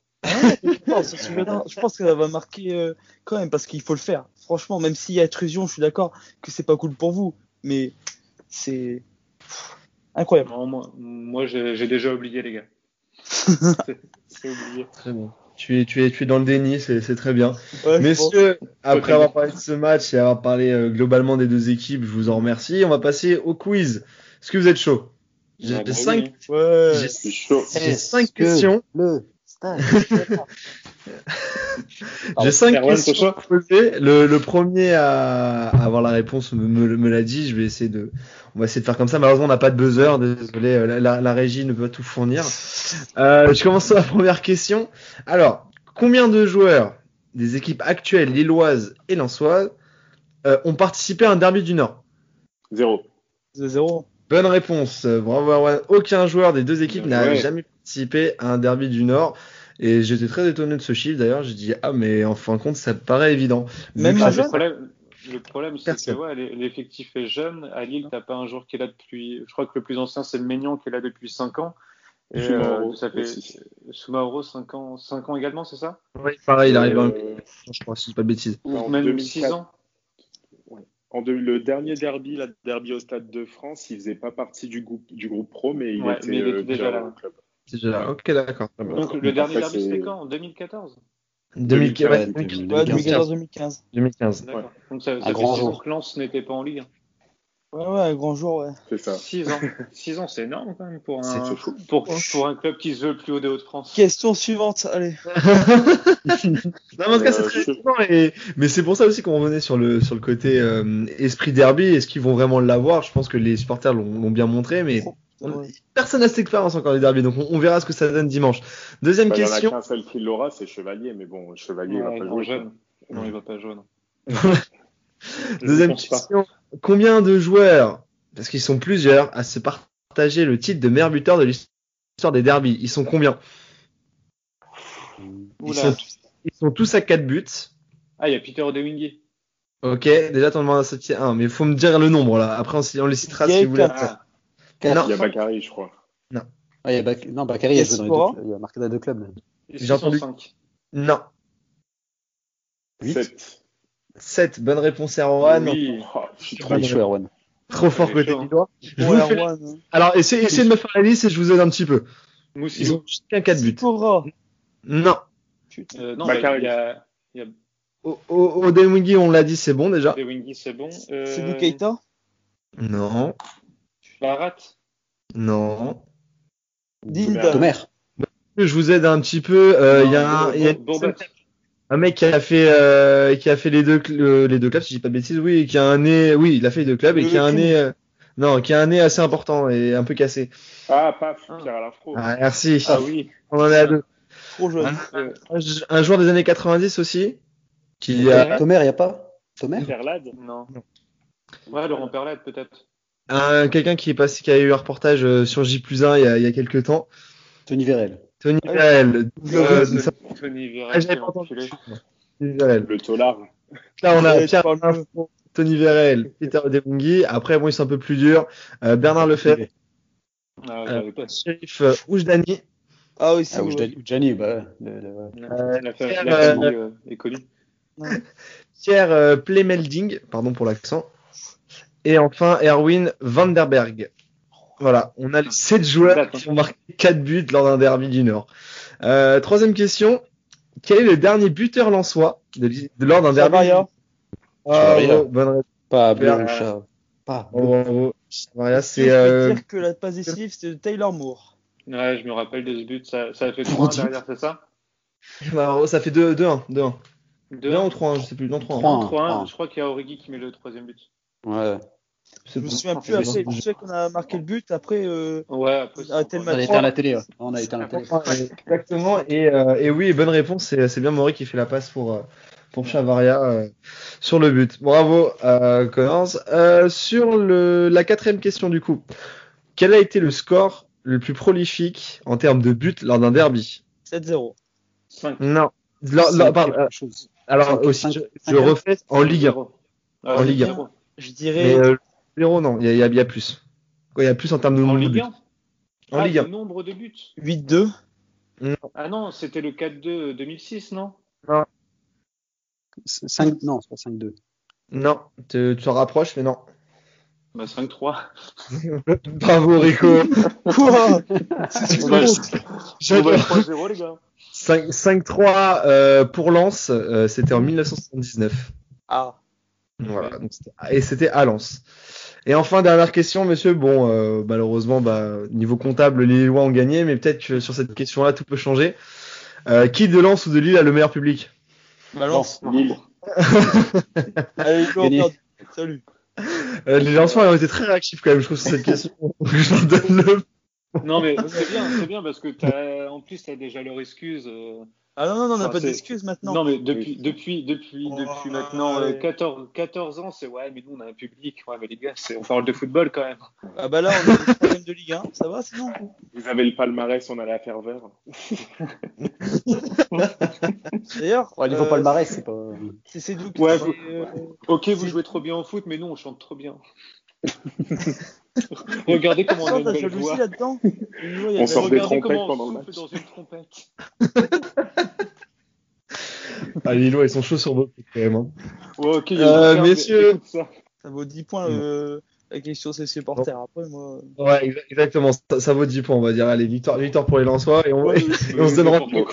S5: Non, souviendra. Je pense que ça va marquer euh, quand même parce qu'il faut le faire. Franchement, même s'il y a intrusion, je suis d'accord que c'est pas cool pour vous, mais c'est incroyable.
S2: Non, moi, moi j'ai déjà oublié les gars. C'est c'est oublié.
S1: Très bien. Tu es, tu es, tu es dans le déni, c'est très bien.
S5: Ouais, je pense.
S1: Messieurs, après avoir parlé de ce match et avoir parlé euh, globalement des deux équipes, je vous en remercie. On va passer au quiz. Est-ce que vous êtes chaud? J'ai
S2: Ah bah
S1: cinq,
S2: oui.
S5: Ouais.
S1: j'ai-
S3: Je suis chaud.
S1: j'ai
S4: Est-ce
S1: cinq
S4: que
S1: questions.
S4: Le stade.
S1: J'ai cinq
S2: Erwan,
S1: questions poser. Le, le premier à, avoir la réponse me, me, me l'a dit. Je vais essayer de, on va essayer de faire comme ça. Malheureusement, on n'a pas de buzzer. Désolé, euh, la, la, la régie ne peut pas tout fournir. Euh, je commence sur la première question. Alors, combien de joueurs des équipes actuelles lilloises et lensoises euh, ont participé à un derby du Nord?
S3: Zéro.
S5: 0
S1: Bonne réponse. Bravo Erwan. Aucun joueur des deux équipes n'a
S3: Ouais.
S1: jamais participé à un derby du Nord. Et j'étais très étonné de ce chiffre d'ailleurs. J'ai dit ah mais en fin de compte ça paraît évident.
S5: Même
S2: Ah,
S5: jeune
S2: problème, le problème c'est que ouais, l'e- l'effectif est jeune. À Lille, t'as pas un joueur qui est là depuis. Je crois que le plus ancien c'est le Maignan qui est là depuis 5 ans. Et
S3: Soumaoro
S2: euh, ça fait
S3: aussi.
S2: Sumaoro 5 ans, 5 ans également, c'est ça?
S1: Oui, pareil, il arrive,
S3: Euh,
S1: en- je crois, si je dis pas de bêtises.
S2: Ou
S3: En
S2: même
S3: 2004.
S2: 6 ans
S3: En le dernier derby, la derby au Stade de France, il faisait pas partie du groupe, du groupe pro, mais il
S2: Ouais,
S3: était,
S2: mais il était
S3: euh,
S2: déjà là.
S3: au club.
S1: C'est déjà là. Ok, d'accord. très.
S2: Donc le dernier derby
S3: c'est-
S2: c'était quand? En 2014
S1: 2015,
S3: Ouais,
S1: ouais,
S3: 2015.
S5: Ouais,
S1: 2015.
S5: 2014-2015.
S1: 2015.
S2: D'accord. Donc ça, ça fait
S4: grand
S2: 6
S4: jour.
S2: ans que Lens n'était pas en Ligue.
S5: Ouais, ouais, un grand jour, ouais.
S3: C'est ça.
S2: 6 ans. 6 ans, c'est énorme quand même pour
S1: C'est
S2: un, pour, pour un club qui se veut le plus haut des Hauts-de-France.
S5: Question suivante, allez.
S1: non, mais en tout cas, c'est
S3: Euh,
S1: très
S3: je-
S1: étonnant et mais c'est pour ça aussi qu'on revenait sur le sur le côté euh, esprit derby. Est-ce qu'ils vont vraiment l'avoir? Je pense que les supporters l'ont bien montré, mais
S5: Ouais.
S1: personne n'a cette expérience encore des derbies, donc on, on verra ce que ça donne dimanche. Deuxième
S3: Bah, Il y en a
S1: question.
S3: qu'un seul qui l'aura, c'est Chevalier, mais bon, Chevalier, il va pas jouer.
S2: jeune. Non, il va pas jouer.
S1: Deuxième
S2: pas.
S1: question. Combien de joueurs, parce qu'ils sont plusieurs, à se partager le titre de meilleur buteur de l'histoire des derbies? Ils sont combien? Ils sont, tous- ils sont tous à 4 buts.
S2: Ah, il y a Peter Odewingie.
S1: Ok, déjà t'en demandes à sortir un, mais il faut me dire le nombre là. Après on, on les citera si vous voulez.
S2: Ah.
S1: Non.
S3: Il y a Bakary, je crois.
S4: Ah, il y a Bac- Non, Bakary, il a, joué dans les deux clubs. il a marqué dans les deux clubs.
S2: ils
S1: J'ai entendu.
S2: 5.
S1: Non.
S4: Huit.
S3: 7.
S1: 7, bonne réponse Erwan.
S2: Oui.
S3: Oh, je suis trop
S4: chaud, Erwan.
S1: Trop fort côté
S2: hein.
S1: Lillois. Vous fais-
S5: hein.
S1: Alors essayez, essayez de me faire la liste et je vous aide un petit peu. Ils
S2: Moussi.
S1: ont chacun 4 buts.
S5: Spora.
S1: Non.
S2: Euh, non,
S3: Bakary.
S2: il y a, il y a
S1: O- O- Odemwingie, on l'a dit, c'est bon déjà.
S2: Odewingie, c'est bon. Euh,
S5: C'est du Keita.
S1: Non.
S2: Barat.
S1: Non.
S5: Dinda.
S4: Tomer.
S1: Je vous aide un petit peu. Euh, Il y a, un, y a mec qui a fait euh, qui a fait les deux cl- euh, les deux clubs si je dis pas de bêtises oui qui a un nez oui il a fait les deux clubs et
S5: Le
S1: qui a un nez euh, non qui a un nez assez important et un peu cassé
S3: Ah, paf,
S2: Ah.
S3: Pierre Lafro.
S1: ah, merci
S2: Ah oui.
S1: on en est à deux
S5: Trop jeune.
S1: Un, un joueur des années 90 aussi qui a
S4: Tomer, il n'y a pas? Tomer
S3: Pierre Lade.
S2: non. Ouais, Laurent Perlade, peut-être.
S1: Un quelqu'un qui est passé qui a eu un reportage euh, sur J 1 il y a, il y a quelques temps.
S4: Tony Vérel.
S1: Tony. Vérel.
S2: Tony-
S1: ah, Vérel.
S3: Le Tolar.
S1: là on a Pierre Tony Vérel Peter Odemwingie après bon ils sont un peu plus durs. Euh, Bernard Lefebvre.
S2: Ah,
S1: Euh. Sheriff Oujdani
S5: Ah oui, c'est
S4: Ah, bah,
S1: Pierre,
S2: la famille est connue.
S1: Pierre Plemelding, pardon pour l'accent. Et enfin Erwin Vanderberg. Voilà, on a les 7 joueurs qui ont marqué 4 buts lors d'un derby du Nord. Euh, troisième question. Quel est le dernier buteur lensois de, de- lors d'un derby
S5: Savaria.
S1: Ah, bravo, bonne réponse.
S4: Pas
S1: euh,
S4: chat. Pas
S1: Bravo. Savaria, c'est
S5: je peux
S1: euh,
S5: dire que la passe décisive, c'était de Taylor Moore?
S2: Ouais, je me rappelle de ce but. Ça, ça a fait
S1: Trop
S2: 3
S1: dit.
S2: derrière, c'est ça?
S1: Bravo, ça fait 2 2-1, 2-1.
S2: 2
S1: 2-1 ou 3-1, je sais plus, non 3-1.
S4: 3-1.
S2: 3 Je crois qu'il y a Origi qui met le troisième but.
S4: Ouais.
S5: Je me souviens plus, je sais, qu'on a marqué le but après. Euh,
S2: ouais, après
S4: on, a éteint la télé.
S1: Exactement. Euh, et, oui, bonne réponse. C'est bien Maury qui fait la passe pour, euh, pour Chavaria sur le but. Bravo, euh, Connors. sur la quatrième question, du coup, quel a été le score le plus prolifique en termes de buts lors d'un derby?
S5: 7-0.
S1: Non. Pardon, alors
S4: 5,
S1: je, 5, refais en Ligue 1. En Ligue 1.
S5: Je dirais.
S1: 0, non, il y, y, y, a plus. Il y a plus en termes de nombre de buts. En Ligue 1.
S2: Nombre de buts
S5: 8-2.
S2: Ah non, c'était le 4-2 2006, non? Non.
S4: 5, non, c'est pas 5-2.
S1: Non, tu t'en rapproches, mais non.
S2: Bah 5-3.
S1: Bravo Rico.
S2: C'est super.
S1: Euh, 5-3 pour Lens, euh, c'était en 1979.
S5: Ah.
S1: Voilà, donc et c'était à Lens. Et enfin, dernière question, monsieur. Bon, euh, malheureusement, bah, niveau comptable, les Lillois ont gagné, mais peut-être que sur cette question-là, tout peut changer. Euh, qui de Lens ou de Lille a le meilleur public?
S5: Balance.
S3: Lille.
S5: Allez, merde. Salut.
S1: euh, Les Lensois ont été très réactifs quand même, je trouve, sur cette question. je leur donne le.
S2: Non mais c'est bien, c'est bien parce que t'as, en plus t'as déjà leur excuse. Euh,
S5: Ah non, non, non, on n'a pas d'excuses maintenant.
S2: Non, mais depuis, depuis, depuis,
S5: Oh,
S2: depuis maintenant euh,
S5: allez.
S2: 14, 14 ans, c'est ouais, mais nous on a un public. Ouais, mais les gars, on parle de football quand même.
S5: Ah bah là, on est troisième de Ligue 1. Ça va sinon?
S3: Vous avez le palmarès, on a la ferveur.
S5: D'ailleurs,
S4: Ouais, niveau
S5: euh,
S4: palmarès, c'est pas.
S5: c'est que
S2: Ouais, vous-
S5: euh,
S2: Ok, vous jouez trop bien au foot, mais nous on chante trop bien. Regardez comment on a une belle
S5: jalousie
S2: voix.
S5: là-dedans?
S3: On sort des trompettes pendant le match.
S2: dans une trompette.
S1: Ah, les Lillois, ils sont chauds sur vos quand même. hein.
S2: Ouais, ok, il y a
S1: Euh, messieurs.
S2: ça.
S5: Ça vaut 10 points euh, la question c'est supporters. Après, moi.
S1: Ouais, exa- exactement. Ça, ça vaut 10 points, on va dire. Allez, victoire, victoire pour les Lensois et on,
S2: Ouais,
S1: et on se donne rendez-vous.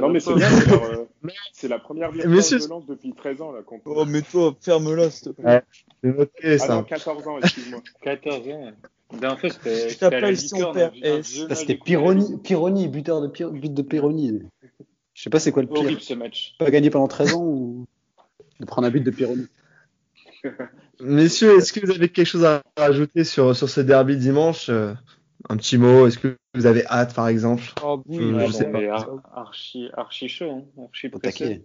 S3: non, mais c'est bien. c'est euh, C'est la première victoire
S1: Messieurs-
S3: de Lens depuis 13 ans. Là,
S5: Oh, mais toi, ferme-la, s'il te plaît.
S1: Ouais. C'est noté,
S3: Ah
S1: ça.
S3: non, 14 ans, excuse-moi.
S2: 14 ans. Dernière fois, c'était.
S5: Je t'appelle si on perd
S4: c'était Pironi, Pironi, buteur de but de Pironi. Je sais pas c'est quoi le pire.
S2: Horrible ce match.
S4: Pas gagné pendant 13 ans ou de prendre un but de Pironi.
S1: Messieurs, est-ce que vous avez quelque chose à rajouter sur, sur ce derby dimanche? Euh, Un petit mot Est-ce que vous avez hâte, par exemple?
S5: Oh, oui,
S1: Je-
S5: ouais,
S1: je sais
S2: bon,
S1: pas.
S2: archi, archi chaud, hein. archi pressé.
S4: taquet.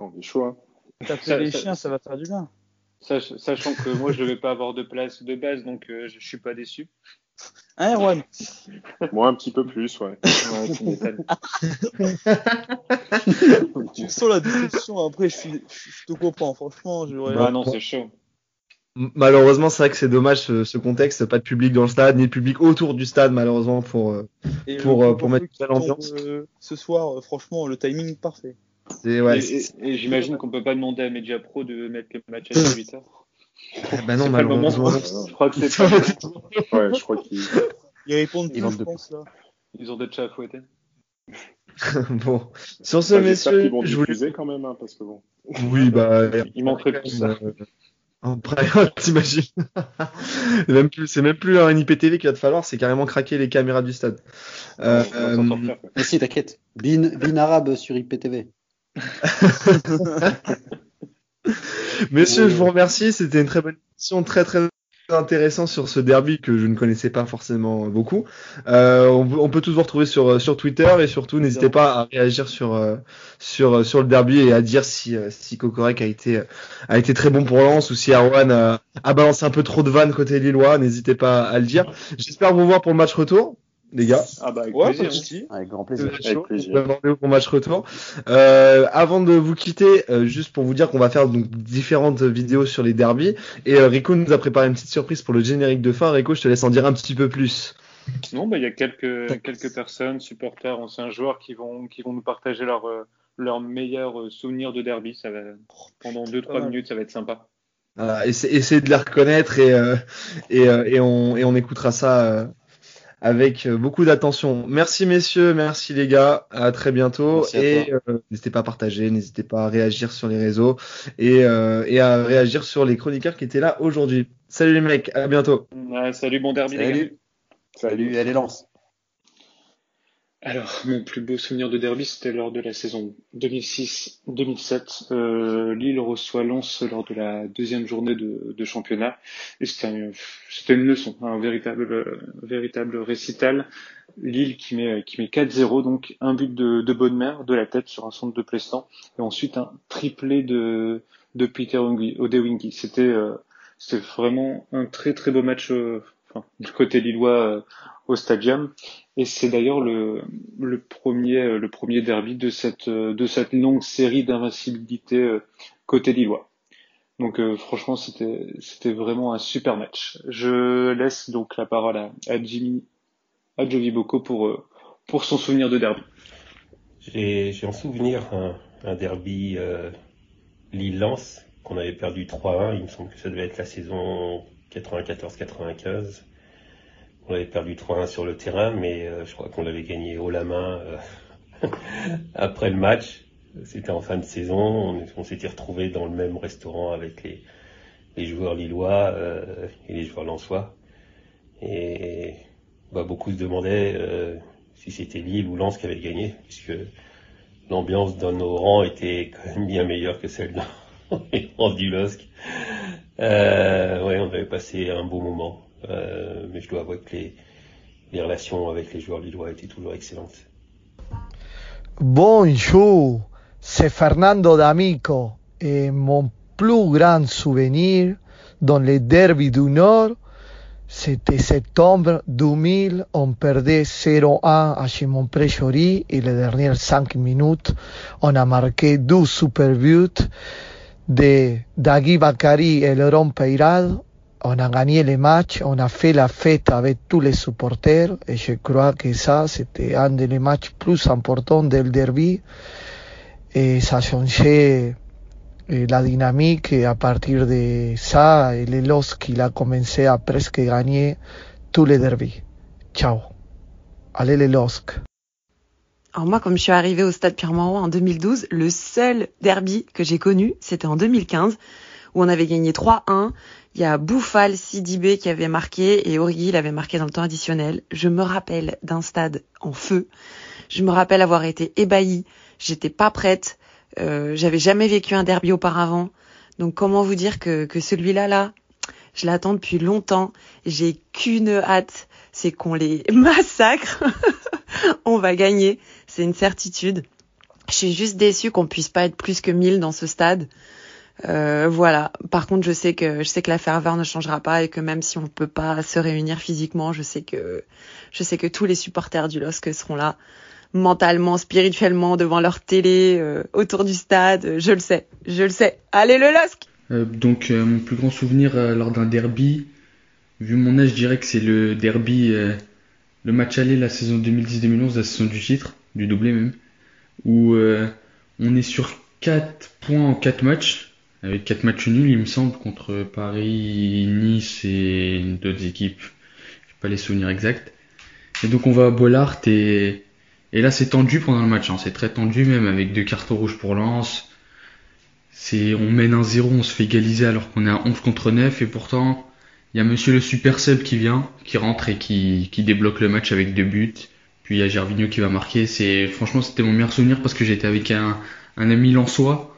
S3: On est chaud, hein.
S5: T'as fait
S2: Ça-
S5: les
S2: ça-
S5: chiens, ça va faire du bien.
S2: Sach- Sachant que moi, je ne vais pas avoir de place de base, donc euh, je suis pas déçu.
S5: Hein, Erwan?
S3: Moi, un petit peu plus, ouais.
S2: Ouais, tu
S5: sens la déception. Après, je, suis, je, te comprends. Franchement, j'aurais.
S2: Ah non, c'est chaud.
S1: Malheureusement, c'est vrai que c'est dommage ce, ce contexte, pas de public dans le stade, ni de public autour du stade, malheureusement, pour. euh, pour, euh, pour mettre
S5: couvre-feu
S1: une belle
S5: qui tombe,
S1: ambiance.
S5: euh, ce soir, franchement, le timing parfait.
S1: Ouais,
S2: et
S1: c'est-
S2: et- et j'imagine qu'on peut pas demander à Media Pro de mettre le match à 18h.
S1: bah non,
S2: c'est pas le moment.
S1: malheureusement.
S2: Je crois que c'est pas.
S3: Ouais, je crois.
S5: Ils répondent
S4: Ils
S5: tous,
S4: vendent
S5: je
S4: de-
S5: pense, là.
S2: Ils ont des chats à fouetter.
S1: bon. Sur ce,
S3: Enfin,
S1: messieurs,
S3: qu'ils vont
S1: je voulais.
S3: quand même, hein, parce que bon.
S1: Oui, bah.
S2: Il manquerait plus ça.
S1: Euh, Après, t'imagines C'est même plus, c'est même plus un IPTV qu'il va te falloir, c'est carrément craquer les caméras du stade. Euh,
S2: On va s'en
S1: euh.
S4: Mais si, t'inquiète. Bin, bin arabe sur IPTV.
S1: Messieurs, je vous remercie. C'était une très bonne émission, très très intéressant sur ce derby que je ne connaissais pas forcément beaucoup. Euh, on, peut tous vous retrouver sur Twitter et surtout n'hésitez pas à réagir sur euh, sur sur le derby et à dire si euh, si Kokorek a été a été très bon pour Lens ou si Arwan a, a balancé un peu trop de vannes côté lillois. N'hésitez pas à le dire. J'espère vous voir pour le match retour, les gars.
S2: Ah bah avec
S5: Ouais,
S2: plaisir. hein.
S4: Avec grand plaisir.
S3: Avec plaisir.
S1: pour match retour. Euh, avant de vous quitter, euh, juste pour vous dire qu'on va faire donc différentes vidéos sur les derbies et euh, Rico nous a préparé une petite surprise pour le générique de fin. Rico, je te laisse en dire un petit peu plus.
S2: Non, bah, il y a quelques, quelques personnes, supporters, anciens joueurs qui vont, qui vont nous partager leurs leurs meilleurs euh, souvenirs de derby. Ça va, pendant 2-3
S5: Pas mal.
S2: minutes, ça va être sympa.
S1: Voilà, essa- essayez de les reconnaître et euh, et, euh, et on et on écoutera ça euh, avec euh, beaucoup d'attention. Merci messieurs, merci les gars, à très bientôt
S4: Merci
S1: et euh, n'hésitez pas à partager, n'hésitez pas à réagir sur les réseaux et euh, et à réagir sur les chroniqueurs qui étaient là aujourd'hui. Salut les mecs, à bientôt.
S2: Ouais, salut, bon derby, les gars.
S4: Salut. Salut, allez, lance.
S2: Alors, mon plus beau souvenir de derby, c'était lors de la saison 2006-2007. Euh, Lille reçoit Lens lors de la deuxième journée de, championnat. Et c'était un- c'était une leçon, un véritable, euh, véritable récital. Lille qui met, qui met 4-0, donc un but de, de bonne mère, de la tête sur un centre de Plestan. Et ensuite un triplé de, de Peter Odewingi. C'était euh, c'était vraiment un très très beau match. euh, du côté lillois au stadium. Et c'est d'ailleurs le, le premier derby de cette de cette longue série d'invincibilité côté lillois. Donc franchement c'était vraiment un super match. Je laisse donc la parole à, Jimmy à Jovi Boko pour son souvenir de derby.
S6: J'ai en souvenir un, un derby euh, Lille-Lens qu'on avait perdu 3-1. Il me semble que ça devait être la saison 94-95. On avait perdu 3-1 sur le terrain, mais euh, je crois qu'on l'avait gagné haut la main euh, après le match. C'était en fin de saison. On, s'était retrouvé dans le même restaurant avec les, les joueurs lillois euh, et les joueurs lensois. Et bah, beaucoup se demandaient si c'était Lille ou Lens qui avait gagné, puisque l'ambiance dans nos rangs était quand même bien meilleure que celle dans les rangs du LOSC. Euh, ouais, on avait passé un beau moment, euh, mais je dois avouer que les, les relations avec les joueurs lillois étaient toujours excellentes.
S7: Bonjour, c'est Fernando D'Amico et mon plus grand souvenir dans les derbys du Nord C'était septembre 2000, on perdait 0-1 à Chimon-Pré-Chory et les dernières 5 minutes, on a marqué deux super buts de Dagui Bakari et Laurent Peyrade. On a gagné le match, on a fait la fête avec tous les supporters et je crois que ça, c'était un des matchs plus importants del derby et ça changé la dynamique et à partir de ça, le LOSC il a commencé à presque gagner tous les derbys. Ciao. Allez les LOSC.
S8: Alors moi, comme je suis arrivée au stade Pierre-Mauroy en 2012, le seul derby que j'ai connu, c'était en 2015, où on avait gagné 3-1. Il y a Bouffal Sidibé qui avait marqué et Origi l'avait marqué dans le temps additionnel. Je me rappelle d'un stade en feu. Je me rappelle avoir été ébahie. J'étais pas prête. Euh, j'avais jamais vécu un derby auparavant. Donc comment vous dire que, que celui-là, là, je l'attends depuis longtemps. J'ai qu'une hâte, c'est qu'on les massacre. On va gagner, c'est une certitude. Je suis juste déçue qu'on puisse pas être plus que 1000 dans ce stade. Euh, voilà. Par contre, je sais que je sais que la ferveur ne changera pas et que même si on peut pas se réunir physiquement, je sais que je sais que tous les supporters du LOSC seront là mentalement, spirituellement, devant leur télé, euh, autour du stade. Je le sais, je le sais. Allez le LOSC
S9: euh, Donc mon plus grand souvenir lors d'un derby, vu mon âge, je dirais que c'est le derby, le match aller la saison 2010-2011, la saison du titre, du doublé même, où on est sur 4 points en 4 matchs, avec 4 matchs nuls il me semble, contre Paris, Nice et d'autres équipes. Je pas les souvenirs exacts. Et donc on va à Bollard et et là, c'est tendu pendant le match. Hein. C'est très tendu, même avec deux cartons rouges pour Lens. C'est, on mène un 0, on se fait égaliser alors qu'on est à 11 contre 9. Et pourtant, il y a monsieur le Super Sub qui vient, qui rentre et qui, qui débloque le match avec deux buts. Puis il y a Gervinho qui va marquer. C'est, franchement, c'était mon meilleur souvenir parce que j'étais avec un, ami lensois.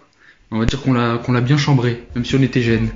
S9: On va dire qu'on l'a, qu'on l'a bien chambré, même si on était jeune.